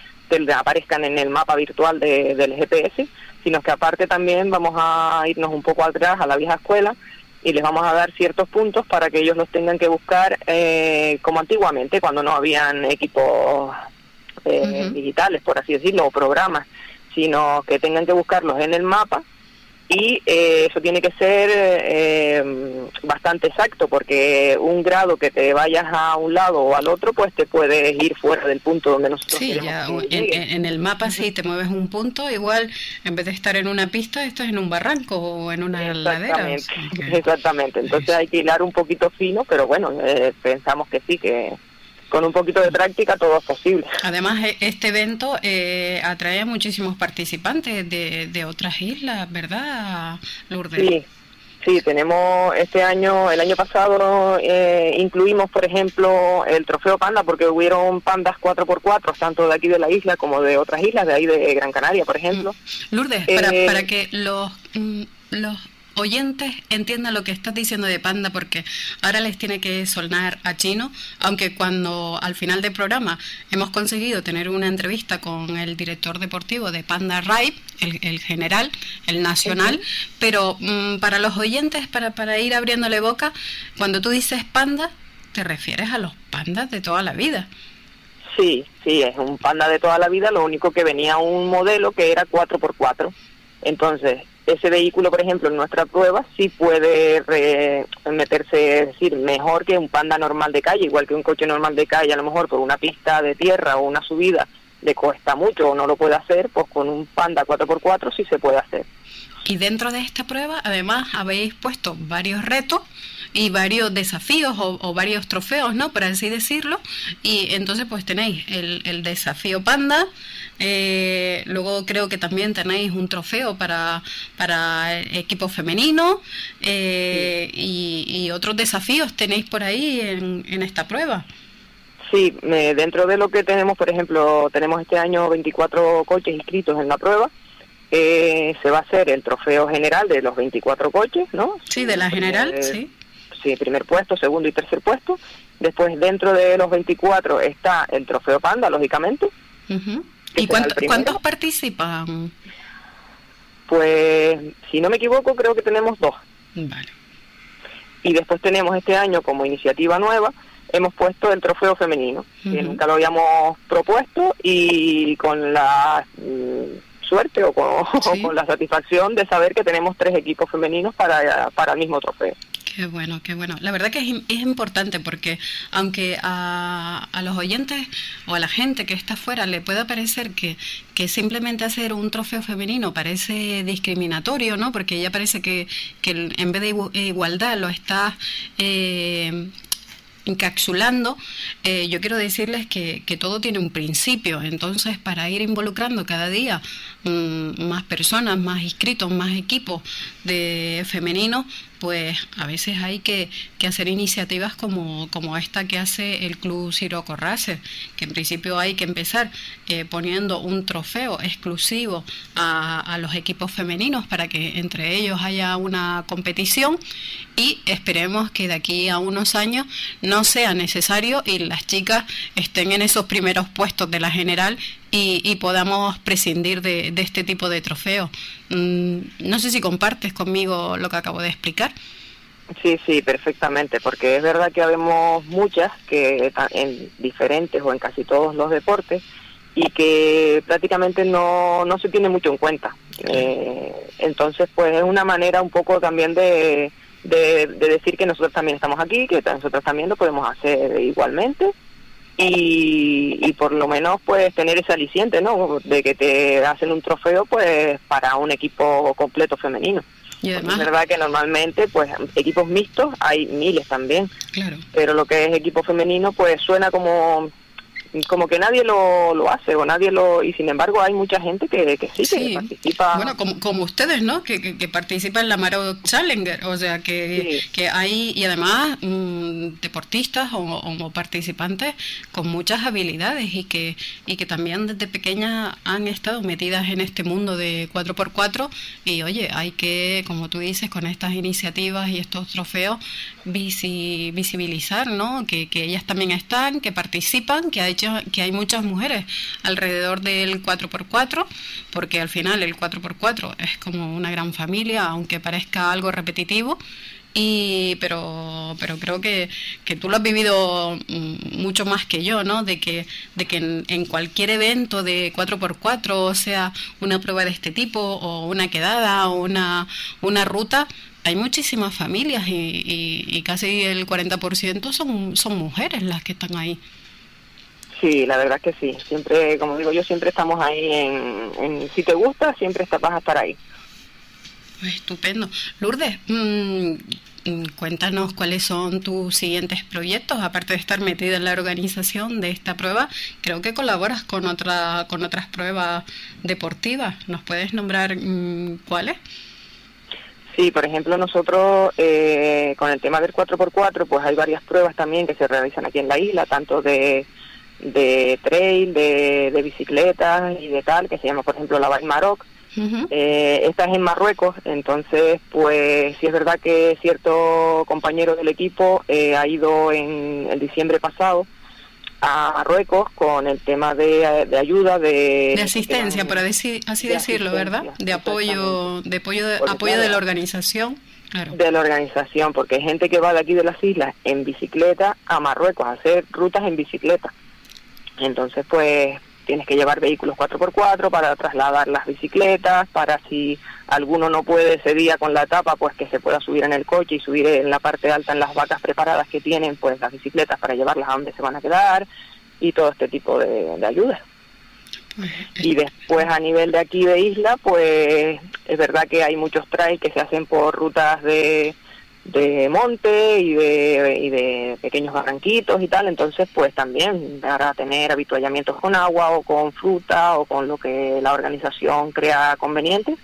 aparezcan en el mapa virtual de, del GPS, sino que aparte también vamos a irnos un poco atrás a la vieja escuela y les vamos a dar ciertos puntos para que ellos los tengan que buscar eh, como antiguamente, cuando no habían equipos eh, digitales, por así decirlo, o programas, sino que tengan que buscarlos en el mapa y eh, eso tiene que ser eh, bastante exacto porque un grado que te vayas a un lado o al otro pues te puedes ir fuera del punto donde nosotros sí ya en, el mapa si te mueves un punto igual en vez de estar en una pista estás en un barranco o en una ladera exactamente. Entonces hay que hilar un poquito fino pero bueno eh, pensamos que sí que con un poquito de práctica todo es posible. Además, e, este evento eh, atrae a muchísimos participantes de, de otras islas, ¿verdad, Lourdes? Sí. Sí, tenemos este año, el año pasado eh, incluimos, por ejemplo, el trofeo panda porque hubieron pandas 4x4, tanto de aquí de la isla como de otras islas, de ahí de Gran Canaria, por ejemplo. Mm. Lourdes, para, eh, para que los, mm, los oyentes entiendan lo que estás diciendo de Panda, porque ahora les tiene que sonar a chino, aunque cuando al final del programa hemos conseguido tener una entrevista con el director deportivo de Panda Ride, el, general, el nacional, pero mm, para los oyentes, para, para ir abriéndole boca, cuando tú dices panda, te refieres a los pandas de toda la vida. Sí, sí, es un panda de toda la vida, lo único que venía un modelo que era 4x4. Entonces, ese vehículo, por ejemplo, en nuestra prueba sí puede meterse, es decir, mejor que un panda normal de calle, igual que un coche normal de calle, a lo mejor por una pista de tierra o una subida le cuesta mucho o no lo puede hacer, pues con un panda 4x4 sí se puede hacer. Y dentro de esta prueba, además, habéis puesto varios retos y varios desafíos o, varios trofeos, ¿no? Por así decirlo. Y entonces pues tenéis el, desafío Panda, eh, luego creo que también tenéis un trofeo para, para equipo femenino eh, y, otros desafíos tenéis por ahí en, en esta prueba. Sí, dentro de lo que tenemos, por ejemplo, tenemos este año 24 coches inscritos en la prueba. Eh, se va a hacer el trofeo general de los 24 coches, ¿no? Sí, de la general, sí sí, primer puesto, segundo y tercer puesto. Después, dentro de los 24 está el trofeo Panda, lógicamente. ¿Y cuántos participan? Pues, si no me equivoco, creo que tenemos dos. Vale. Y después tenemos este año como iniciativa nueva, hemos puesto el trofeo femenino, que nunca lo habíamos propuesto y con la suerte o con, o con, la satisfacción de saber que tenemos tres equipos femeninos para, para el mismo trofeo. Qué bueno, qué bueno. La verdad que es, es importante porque aunque a, a, los oyentes o a la gente que está afuera le pueda parecer que, que simplemente hacer un trofeo femenino parece discriminatorio, ¿no? Porque ya parece que, que en vez de igualdad lo está eh, encapsulando, eh, yo quiero decirles que, que, todo tiene un principio. Entonces, para ir involucrando cada día mm, más personas, más inscritos, más equipos de femenino, pues a veces hay que, hacer iniciativas como, esta que hace el Club Ciro Corrace, que en principio hay que empezar eh, poniendo un trofeo exclusivo a, a, los equipos femeninos para que entre ellos haya una competición y esperemos que de aquí a unos años no sea necesario y las chicas estén en esos primeros puestos de la general y, podamos prescindir de, este tipo de trofeos. Mm, no sé si compartes conmigo lo que acabo de explicar. Sí, sí, perfectamente, porque es verdad que habemos muchas que en diferentes o en casi todos los deportes y que prácticamente no, no se tiene mucho en cuenta. Eh, entonces, pues es una manera un poco también de, de, de, decir que nosotros también estamos aquí, que nosotros también lo podemos hacer igualmente y, por lo menos pues tener ese aliciente, ¿no? De que te hacen un trofeo pues para un equipo completo femenino. Y además, es verdad que normalmente pues equipos mixtos hay miles también. Claro. Pero lo que es equipo femenino pues suena como como que nadie lo, lo hace o nadie lo y sin embargo hay mucha gente que, que sí, que participa. Bueno como, como ustedes no que, que, participan en la Maro Challenger o sea que, que hay y además mm, deportistas o, o, participantes con muchas habilidades y que y que también desde pequeñas han estado metidas en este mundo de 4x4 y oye hay que como tú dices con estas iniciativas y estos trofeos visibilizar no que, ellas también están que participan que hay que hay muchas mujeres alrededor del 4x4, porque al final el 4x4 es como una gran familia, aunque parezca algo repetitivo. Y, pero, pero creo que, que tú lo has vivido mm, mucho más que yo, ¿no? De que, de que en, cualquier evento de 4x4, sea una prueba de este tipo, o una quedada, o una, una ruta, hay muchísimas familias y, y, y casi el 40% son, son mujeres las que están ahí. Sí, la verdad que sí. Siempre, como digo yo, siempre estamos ahí en, si te gusta, siempre estás, vas a estar ahí. Estupendo. Lourdes, mm, mm, cuéntanos cuáles son tus siguientes proyectos, aparte de estar metida en la organización de esta prueba, creo que colaboras con otra, con otras pruebas deportivas. ¿Nos puedes nombrar mm, cuáles? Sí, por ejemplo, nosotros eh, con el tema del 4x4, pues hay varias pruebas también que se realizan aquí en la isla, tanto de de trail, de, de bicicletas y de tal, que se llama, por ejemplo, la Val Maroc, Eh, esta es en Marruecos, entonces, pues sí es verdad que cierto compañero del equipo eh, ha ido en el diciembre pasado a Marruecos con el tema de, ayuda de, de asistencia por así, decirlo verdad de apoyo de apoyo de, apoyo de la organización de la organización porque hay gente que va de aquí de las islas en bicicleta a Marruecos a hacer rutas en bicicleta. Entonces pues tienes que llevar vehículos 4x4 para trasladar las bicicletas, para si alguno no puede ese día con la tapa, pues que se pueda subir en el coche y subir en la parte alta en las vacas preparadas que tienen, pues las bicicletas para llevarlas a donde se van a quedar y todo este tipo de, de ayudas. Y después a nivel de aquí de isla, pues es verdad que hay muchos trails que se hacen por rutas de de monte y de, y de pequeños barranquitos y tal, entonces pues también para tener habituallamientos con agua o con fruta o con lo que la organización crea conveniente.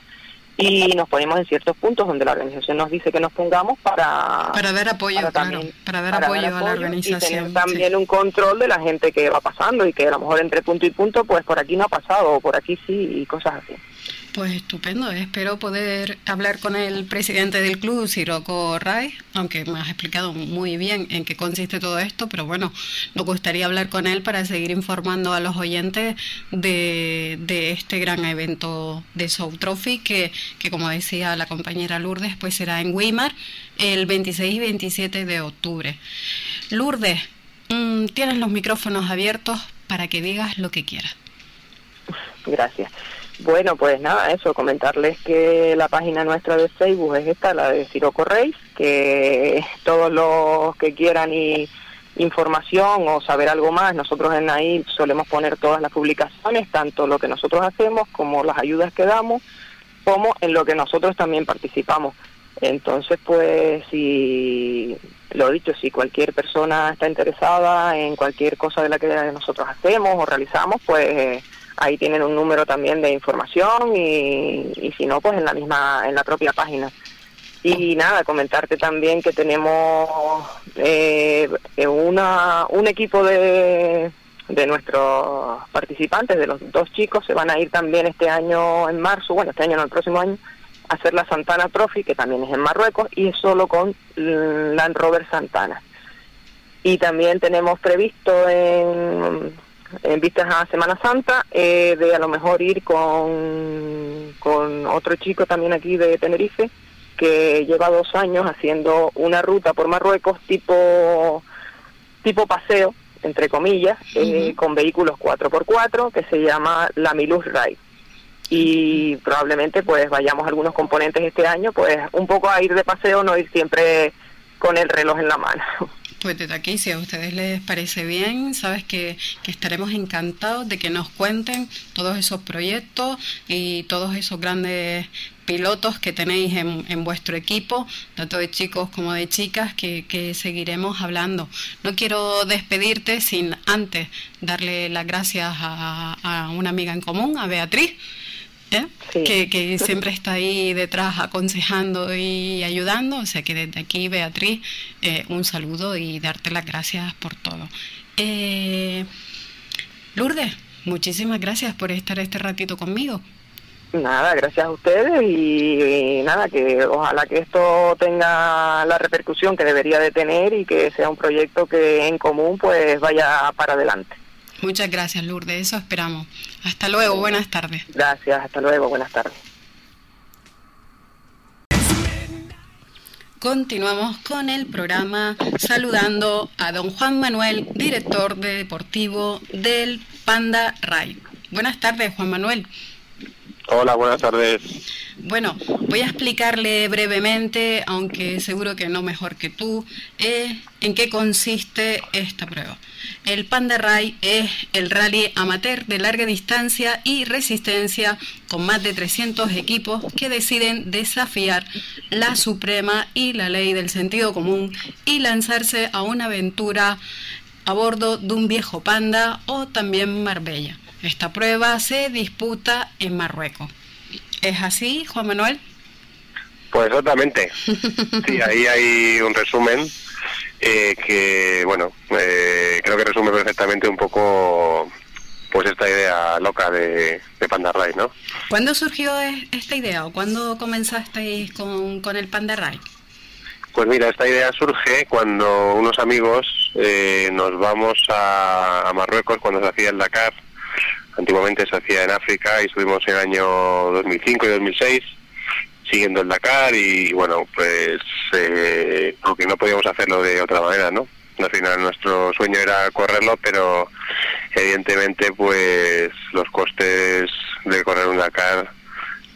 Y nos ponemos en ciertos puntos donde la organización nos dice que nos pongamos para para dar apoyo para, también, para dar apoyo, a la organización y tener también un control de la gente que va pasando y que a lo mejor entre punto y punto pues por aquí no ha pasado o por aquí sí y cosas así pues estupendo, espero poder hablar con el presidente del club, Siroco Ray, aunque me has explicado muy bien en qué consiste todo esto, pero bueno, nos gustaría hablar con él para seguir informando a los oyentes de, este gran evento de South Trophy, que, que como decía la compañera Lourdes, pues será en Weimar el 26 y 27 de octubre. Lourdes, mm, tienes los micrófonos abiertos para que digas lo que quieras. Gracias. Bueno, pues nada, eso, comentarles que la página nuestra de Facebook es esta, la de Ciro Correis, que todos los que quieran y información o saber algo más, nosotros en ahí solemos poner todas las publicaciones, tanto lo que nosotros hacemos como las ayudas que damos, como en lo que nosotros también participamos. Entonces, pues, si lo dicho, si cualquier persona está interesada en cualquier cosa de la que nosotros hacemos o realizamos, pues ahí tienen un número también de información y, si no, pues en la misma, en la propia página. Y nada, comentarte también que tenemos eh, una, un equipo de, de nuestros participantes, de los dos chicos, se van a ir también este año en marzo, bueno, este año no, el próximo año, a hacer la Santana Trophy, que también es en Marruecos, y es solo con Land Rover Santana. Y también tenemos previsto en en vistas a Semana Santa, eh, de a lo mejor ir con, con otro chico también aquí de Tenerife, que lleva dos años haciendo una ruta por Marruecos tipo, tipo paseo, entre comillas, eh, con vehículos 4x4, que se llama la Milus Ride. Y probablemente pues vayamos algunos componentes este año, pues un poco a ir de paseo, no ir siempre con el reloj en la mano. Pues desde aquí, si a ustedes les parece bien, sabes que, estaremos encantados de que nos cuenten todos esos proyectos y todos esos grandes pilotos que tenéis en, vuestro equipo, tanto de chicos como de chicas, que, seguiremos hablando. No quiero despedirte sin antes darle las gracias a, a una amiga en común, a Beatriz, ¿eh? que, siempre está ahí detrás aconsejando y ayudando. O sea que desde aquí, Beatriz, eh, un saludo y darte las gracias por todo. Eh, Lourdes, muchísimas gracias por estar este ratito conmigo. Nada, gracias a ustedes y, nada, que ojalá que esto tenga la repercusión que debería de tener y que sea un proyecto que en común pues vaya para adelante. Muchas gracias, Lourdes. Eso esperamos. Hasta luego. Buenas tardes. Gracias. Hasta luego. Buenas tardes. Continuamos con el programa saludando a don Juan Manuel, director de deportivo del Panda Ray. Buenas tardes, Juan Manuel. Hola, buenas tardes. Bueno, voy a explicarle brevemente, aunque seguro que no mejor que tú, eh, en qué consiste esta prueba. El Panda Ray es el rally amateur de larga distancia y resistencia con más de 300 equipos que deciden desafiar la suprema y la ley del sentido común y lanzarse a una aventura a bordo de un viejo panda o también Marbella. Esta prueba se disputa en Marruecos. ¿Es así, Juan Manuel? Pues exactamente. Sí, ahí hay un resumen eh, que, bueno, eh, creo que resume perfectamente un poco pues esta idea loca de, de Panda Ride, ¿no? ¿Cuándo surgió esta idea o cuándo comenzasteis con, con el Panda Ride? Pues mira, esta idea surge cuando unos amigos eh, nos vamos a, a Marruecos cuando se hacía el Dakar. Antiguamente se hacía en África y estuvimos en el año 2005 y 2006 siguiendo el Dakar y bueno, pues eh, porque no podíamos hacerlo de otra manera, ¿no? Al final nuestro sueño era correrlo, pero evidentemente pues los costes de correr un Dakar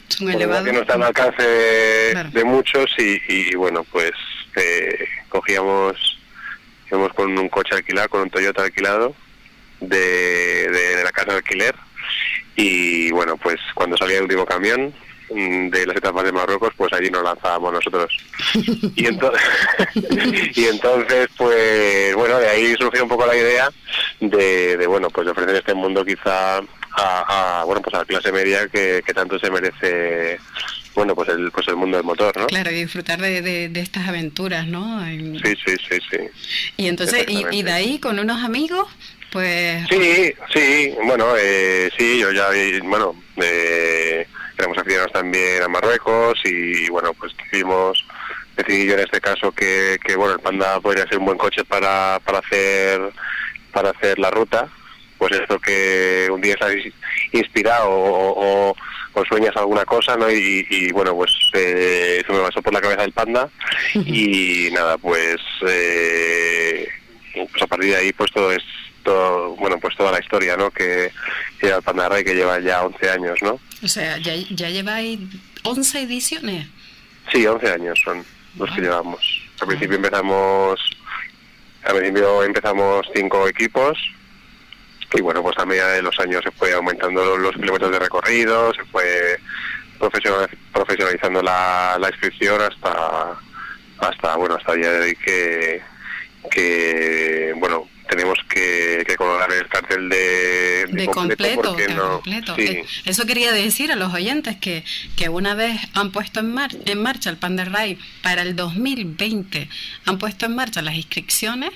Son elevados. que no están al alcance de, Claro. de muchos y, y, bueno, pues eh, cogíamos, íbamos con un coche alquilado, con un Toyota alquilado de, de, de la casa de alquiler y bueno, pues cuando salía el último camión mm, de las etapas de Marruecos, pues allí nos lanzábamos nosotros. Y entonces, y entonces pues bueno, de ahí surgió un poco la idea de, de bueno, pues de ofrecer este mundo quizá a, a, bueno, pues a la clase media que, que tanto se merece bueno, pues el pues el mundo del motor, ¿no? Claro, y disfrutar de, de- de estas aventuras, ¿no? Sí, sí, sí, sí. Y entonces, y, de ahí con unos amigos, pues... Sí, sí, bueno, eh, sí, yo ya, bueno, eh, éramos también a Marruecos y, bueno, pues decidimos, decidí yo en este caso que, que, bueno, el Panda podría ser un buen coche para, para hacer, para hacer la ruta, pues esto que un día estás inspirado o, o- o sueñas alguna cosa, ¿no? Y, y, bueno, pues eh, eso me pasó por la cabeza del Panda y nada, pues, eh, pues a partir de ahí pues todo es bueno, pues toda la historia, ¿no? Que lleva el que lleva ya 11 años, ¿no? O sea, ya, ya lleváis 11 ediciones. Sí, 11 años son los que llevamos. Al principio empezamos, al principio empezamos cinco equipos y bueno, pues a medida de los años se fue aumentando los, los kilómetros de recorrido, se fue profesional- profesionalizando la, la inscripción hasta hasta bueno hasta el día de hoy que que bueno tenemos que, que colocar el cartel de, De completo, de no- completo. sí. Eh, Eso quería decir a los oyentes que, que una vez han puesto en, mar- en marcha el Panda Ride para el 2020, han puesto en marcha las inscripciones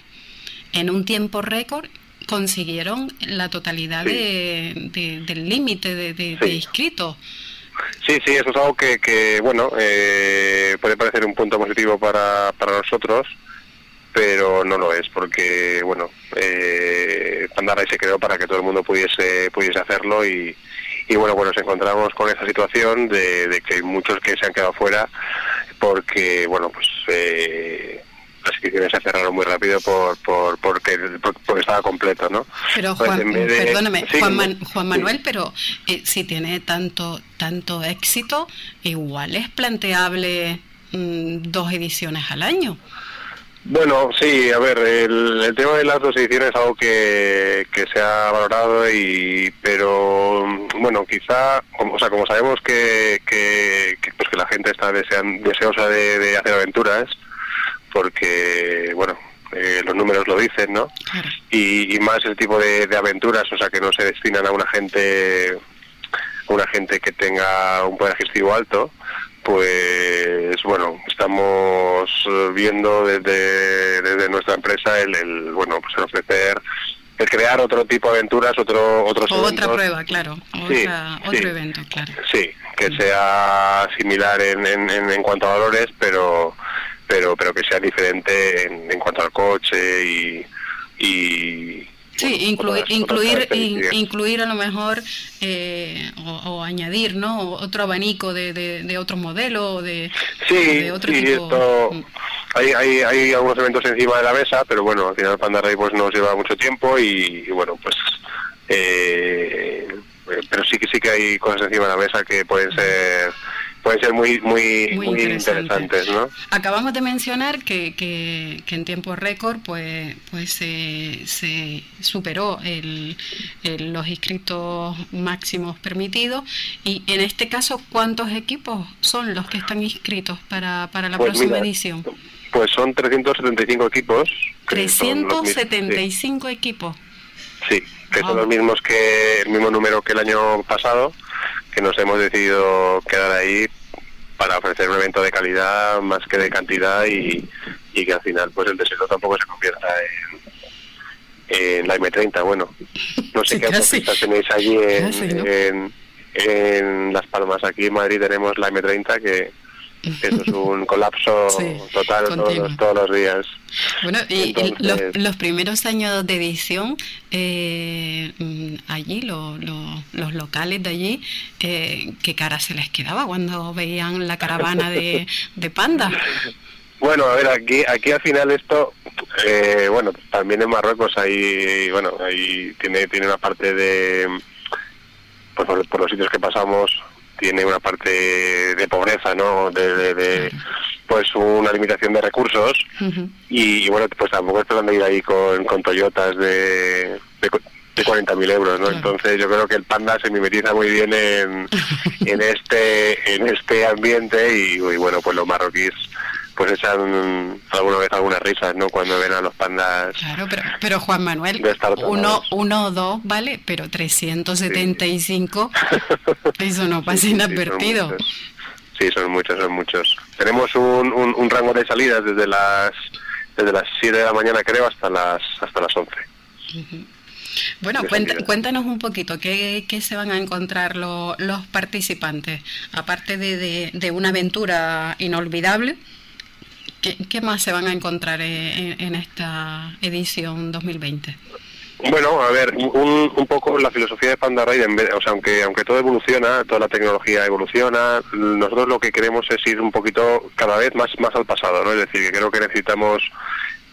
en un tiempo récord consiguieron la totalidad Sí. de, de- del límite de, de- de Sí. inscritos. Sí, sí, eso es algo que, que bueno, eh, puede parecer un punto positivo para, para nosotros, pero no lo es, porque, bueno, eh, Pandara se creó para que todo el mundo pudiese, pudiese hacerlo y, y bueno, bueno, nos encontramos con esa situación de, de que hay muchos que se han quedado fuera porque, bueno, pues eh, las inscripciones se cerraron muy rápido por, por porque, por- porque estaba completo, ¿no? Pero Juan, de- perdóname, sí, Juan, Man- Juan Manuel, pero eh, si tiene tanto tanto éxito, igual es planteable mm, dos ediciones al año. Bueno, sí, a ver, el, el tema de las dos ediciones es algo que, que se ha valorado y pero bueno, quizá, como, o sea, como sabemos que, que, que, pues que la gente está desean, deseosa de, de hacer aventuras, porque bueno, eh, los números lo dicen, ¿no? Claro. Y, y más el tipo de, de aventuras, o sea, que no se destinan a una gente una gente que tenga un poder adquisitivo alto, pues bueno, estamos eh, viendo desde, desde nuestra empresa el, el, bueno, pues el ofrecer, el crear otro tipo de aventuras, otro otros O otra prueba, claro. Sí, Otra, sí. Otro evento, claro. Sí, que sea similar en, en, en, en cuanto a valores, pero pero pero que sea diferente en, en cuanto al coche y y Sí, incluir, incluir, incluir a lo mejor eh, o, o añadir, ¿no? Otro abanico de, de, de otro modelo, o de, Sí, de otro sí, tipo. esto, hay, hay, hay algunos eventos encima de la mesa, pero bueno, al final Panda Rey pues nos lleva mucho tiempo y, y bueno, pues eh, pero sí que sí que hay cosas encima de la mesa que pueden ser pueden ser muy muy Muy muy, interesante. interesantes, ¿no? Acabamos de mencionar que, que, que en tiempo récord pues, pues se, se superó el, el- los inscritos máximos permitidos y en este caso, ¿cuántos equipos son los que están inscritos para, para la Pues próxima mira, edición? Pues son 375 equipos. que son los mis- 375 equipos. Sí, sí, que Wow. son los mismos que el mismo número que el año pasado, que nos hemos decidido quedar ahí para ofrecer un evento de calidad más que de cantidad y, y que al final pues el deseo tampoco se convierta en la M30. Bueno, no sé Sí, qué autopistas tenéis allí en, Casi, ¿no? en, en Las Palmas. Aquí en Madrid tenemos la M30 que eso es un colapso Sí, total todos, todos los días. Bueno, y, Entonces- los, los primeros años de edición, eh, mm, allí, lo- lo- los locales de allí, eh, ¿qué cara se les quedaba cuando veían la caravana de, de panda? Bueno, a ver, aquí, aquí al final esto, eh, bueno, también en Marruecos hay, bueno, ahí tiene, tiene una parte de, pues por, por los sitios que pasamos, tiene una parte de pobreza, ¿no? De, de- de, pues una limitación de recursos y, y, bueno, pues tampoco esperan de ir ahí con, con Toyotas de, de, de 40.000 euros, ¿no? Claro. Entonces yo creo que el Panda se mimetiza muy bien en, en este en este ambiente y, y, bueno, pues los marroquíes pues echan alguna vez algunas risas, ¿no? Cuando ven a los pandas. Claro, pero, pero Juan Manuel, uno, uno o dos, ¿vale? Pero 375, eso no pasa Sí, sí, sí, inadvertido. Sí, son muchos, son muchos. Tenemos un, un, un rango de salidas desde las desde las 7 de la mañana creo hasta las hasta las 11. Bueno, de cuenta- salida. cuéntanos un poquito, ¿qué, qué se van a encontrar lo- los participantes? Aparte de, de- de una aventura inolvidable, ¿qué, más se van a encontrar en, en esta edición 2020? Bueno, a ver, un, un poco la filosofía de Panda vez- o sea, aunque aunque todo evoluciona, toda la tecnología evoluciona, nosotros lo que queremos es ir un poquito cada vez más más al pasado, ¿no? Es decir, que creo que necesitamos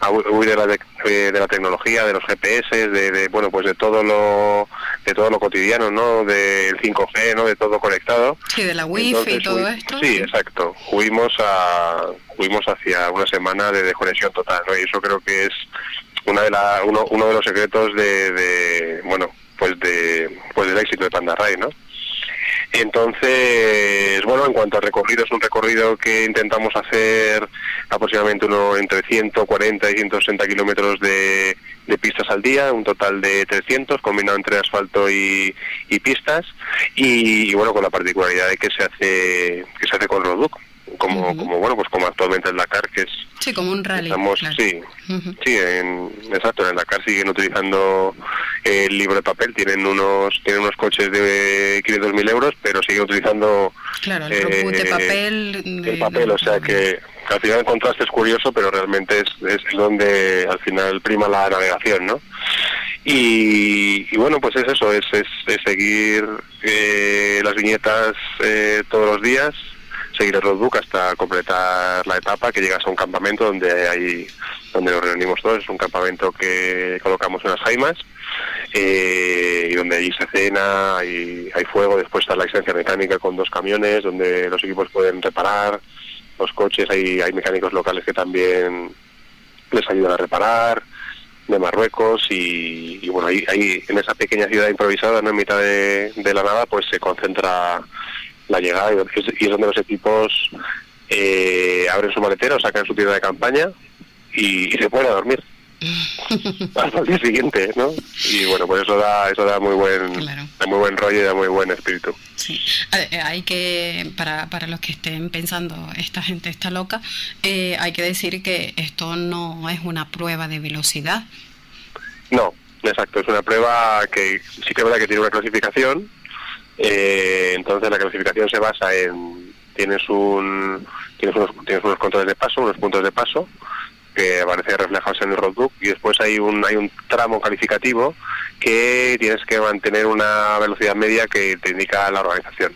a hu- huir de la, de, eh, de la tecnología, de los GPS, de, de, bueno, pues de todo lo de todo lo cotidiano, ¿no? Del 5G, ¿no? De todo conectado. Sí, de la wifi y Entonces, todo hui- esto. Sí, exacto. Huimos a huimos hacia una semana de desconexión total, ¿no? Y eso creo que es una de la, uno, uno de los secretos de, de, bueno, pues de pues del éxito de Panda Ride, ¿no? Entonces, bueno, en cuanto a recorrido, es un recorrido que intentamos hacer aproximadamente uno entre 140 y 160 kilómetros de, pistas al día, un total de 300, combinado entre asfalto y, y pistas, y, bueno, con la particularidad de que se hace que se hace con roadbook, como, como bueno, pues como actualmente el Dakar, que es Sí, como un rally. Estamos, claro. sí, sí, en, exacto, en Dakar siguen utilizando el libro de papel, tienen unos tienen unos coches de 500.000 euros, pero siguen utilizando Claro, el eh, de papel. de- el papel, o sea que, que al final el contraste es curioso, pero realmente es, es donde al final prima la navegación, ¿no? Y, y bueno, pues es eso, es, es, es seguir eh, las viñetas eh, todos los días, seguir el roadbook hasta completar la etapa, que llegas a un campamento donde hay donde nos reunimos todos, es un campamento que colocamos unas jaimas eh, y donde allí se cena, hay, hay fuego, después está la licencia mecánica con dos camiones donde los equipos pueden reparar los coches, hay, hay mecánicos locales que también les ayudan a reparar de Marruecos. Y, y bueno, ahí, ahí en esa pequeña ciudad improvisada, ¿no? en mitad de, de la nada, pues se concentra la llegada y es, donde los equipos eh, abren su maletero, sacan su tienda de campaña y, y se pueden a dormir hasta el día siguiente, ¿no? Y bueno, pues eso da, eso da muy buen, Claro. da muy buen rollo y da muy buen espíritu. Sí, eh, hay que, para, para los que estén pensando, esta gente está loca, eh, hay que decir que esto no es una prueba de velocidad. No, exacto, es una prueba que sí que es verdad que tiene una clasificación, eh, entonces la clasificación se basa en, tienes un, tienes unos, tienes unos controles de paso, unos puntos de paso, que aparecen reflejados en el roadbook y después hay un hay un tramo calificativo que tienes que mantener una velocidad media que te indica la organización.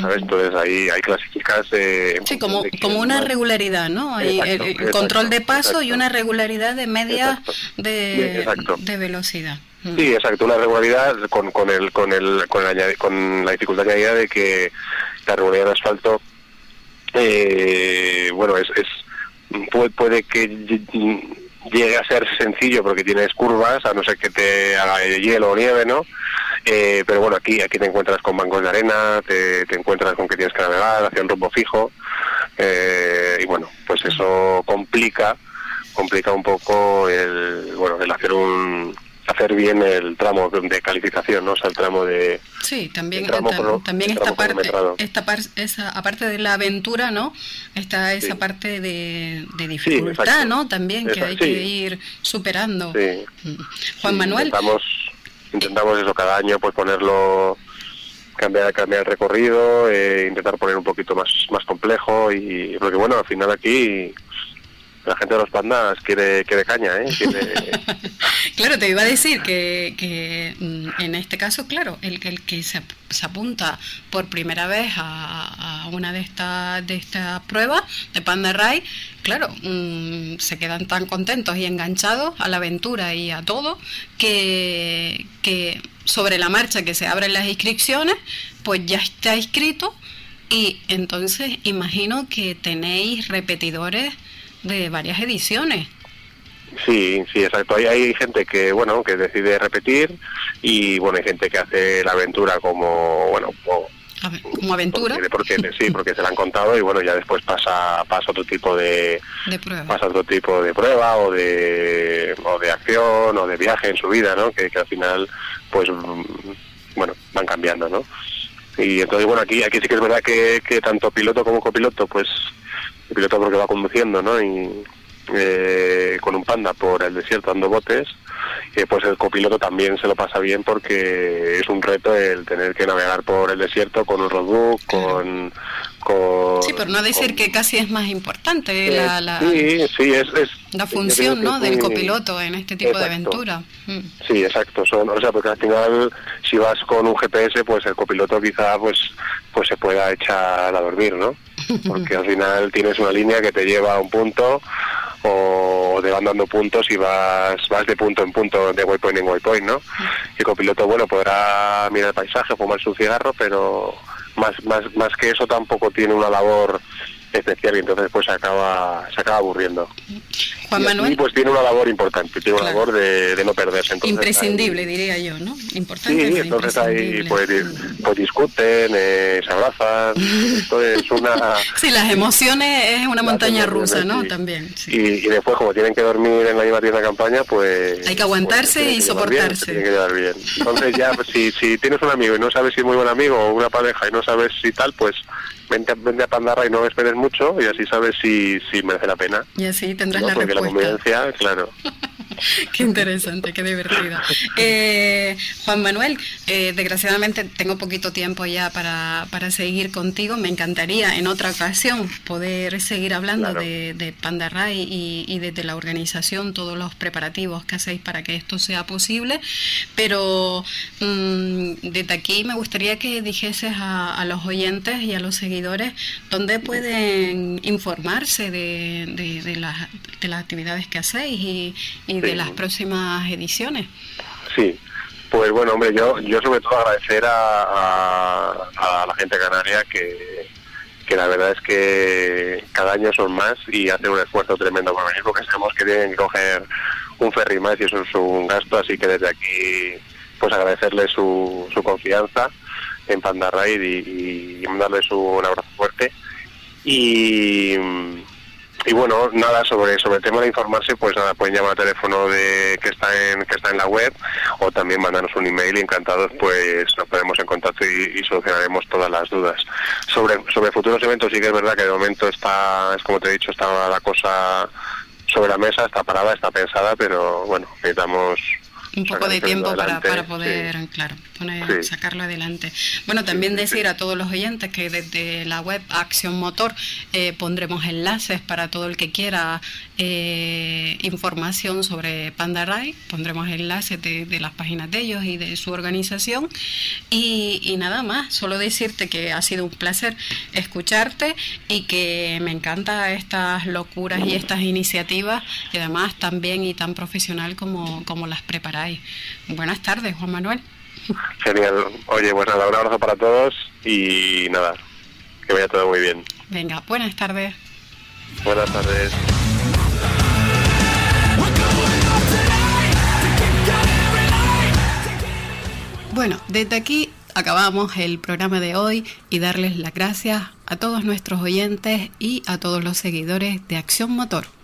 ¿Sabes? Entonces ahí, ahí clasificas... eh, Sí, como, como una regularidad, ¿no? Hay Exacto, el, el exacto, control de paso y una regularidad de media de, Exacto. de velocidad. Sí, exacto, una regularidad con, con el con el con, añadi- con la dificultad añadida de que la regularidad en asfalto eh, bueno, es, es puede, puede que ll- llegue a ser sencillo porque tienes curvas, a no ser que te haga hielo o nieve, ¿no? Eh, pero bueno, aquí aquí te encuentras con bancos de arena, te, te encuentras con que tienes que navegar hacia un rumbo fijo eh, y bueno, pues eso complica complica un poco el bueno el hacer un hacer bien el tramo de calificación, ¿no? O sea, el tramo de... Sí, también, también esta parte, esta esa, aparte de la aventura, ¿no? Está esa parte de, dificultad, ¿no? También que hay que ir superando. Mm. Juan Manuel. Intentamos, intentamos eso cada año, pues ponerlo cambiar cambiar el recorrido, eh, intentar poner un poquito más más complejo y porque bueno, al final aquí la gente de los pandas quiere, caña, ¿eh? claro, te iba a decir que, que mm, en este caso, claro, el, el que se, se apunta por primera vez a, a una de estas de estas pruebas de Panda Ray, claro, mm, se quedan tan contentos y enganchados a la aventura y a todo que, que sobre la marcha que se abren las inscripciones, pues ya está inscrito y entonces imagino que tenéis repetidores de varias ediciones. Sí, sí, exacto. Hay, hay gente que, bueno, que decide repetir y, bueno, hay gente que hace la aventura como, bueno, como aventura. Porque, sí, porque se la han contado y, bueno, ya después pasa pasa otro tipo de, prueba. pasa otro tipo de prueba o de o de acción o de viaje en su vida, ¿no? Que, que al final, pues, bueno, van cambiando, ¿no? Y entonces, bueno, aquí aquí sí que es verdad que, que tanto piloto como copiloto, pues el piloto porque va conduciendo, ¿no? Y eh, con un panda por el desierto dando botes, pues el copiloto también se lo pasa bien porque es un reto el tener que navegar por el desierto con un roadbook, con, con... Sí, pero no decir que casi es más importante la, la, sí, sí, es, la función ¿no? del copiloto en este tipo de aventura. Mm. Sí, exacto. Son, o sea, porque al final si vas con un GPS, pues el copiloto quizá pues pues se pueda echar a dormir, ¿no? Porque al final tienes una línea que te lleva a un punto o te van dando puntos y vas vas de punto en punto, de waypoint en waypoint, ¿no? Y el copiloto, bueno, podrá mirar el paisaje, fumar su cigarro, pero más, más, más que eso tampoco tiene una labor especial y entonces pues se acaba se acaba aburriendo. Juan Manuel. pues tiene una labor importante, tiene una labor de, no perderse. imprescindible, diría yo, ¿no? Importante. Sí, entonces ahí pues, pues discuten, eh, se abrazan, esto es una... Sí, las emociones es una montaña rusa, ¿no? También. Y, después como tienen que dormir en la misma tienda de campaña, pues... Hay que aguantarse pues, y soportarse. tiene que llevar bien. Entonces ya, pues, si, si tienes un amigo y no sabes si es muy buen amigo o una pareja y no sabes si tal, pues vente, a Pandarra y no esperes mucho y así sabes si, si merece la pena. Y así tendrás la Porque la convivencia, claro. qué interesante, qué divertido. Eh, Juan Manuel, eh, desgraciadamente tengo poquito tiempo ya para, para, seguir contigo. Me encantaría en otra ocasión poder seguir hablando de, de Pandarray y, y desde la organización, todos los preparativos que hacéis para que esto sea posible. Pero mm, desde aquí me gustaría que dijeses a, a, los oyentes y a los seguidores dónde pueden informarse de, de, de las, de las actividades que hacéis y, y de las próximas ediciones. Sí, pues bueno, hombre, yo, yo sobre todo agradecer a, a, la gente canaria que, que la verdad es que cada año son más y hacen un esfuerzo tremendo por venir porque sabemos que tienen que coger un ferry más y eso es un gasto, así que desde aquí pues agradecerle su, su confianza en Panda Ride y, y mandarles un abrazo fuerte. Y, y bueno, nada, sobre, sobre el tema de informarse, pues nada, pueden llamar al teléfono de, que está en que está en la web o también mandarnos un email y encantados pues nos ponemos en contacto y, solucionaremos todas las dudas. Sobre, sobre futuros eventos sí que es verdad que de momento está, es como te he dicho, está la cosa sobre la mesa, está parada, está pensada, pero bueno, necesitamos un poco de tiempo para, para poder, claro, sacarlo adelante. Bueno, también decir a todos los oyentes que desde la web Acción Motor eh, pondremos enlaces para todo el que quiera eh, información sobre Panda Rai, pondremos enlaces de, las páginas de ellos y de su organización. Y, y nada más, solo decirte que ha sido un placer escucharte y que me encanta estas locuras y estas iniciativas y además tan bien y tan profesional como, como las preparáis. Buenas tardes, Juan Manuel. Genial. Oye, pues nada, un abrazo para todos y nada, que vaya todo muy bien. Venga, buenas tardes. Buenas tardes. Bueno, desde aquí acabamos el programa de hoy y darles las gracias a todos nuestros oyentes y a todos los seguidores de Acción Motor.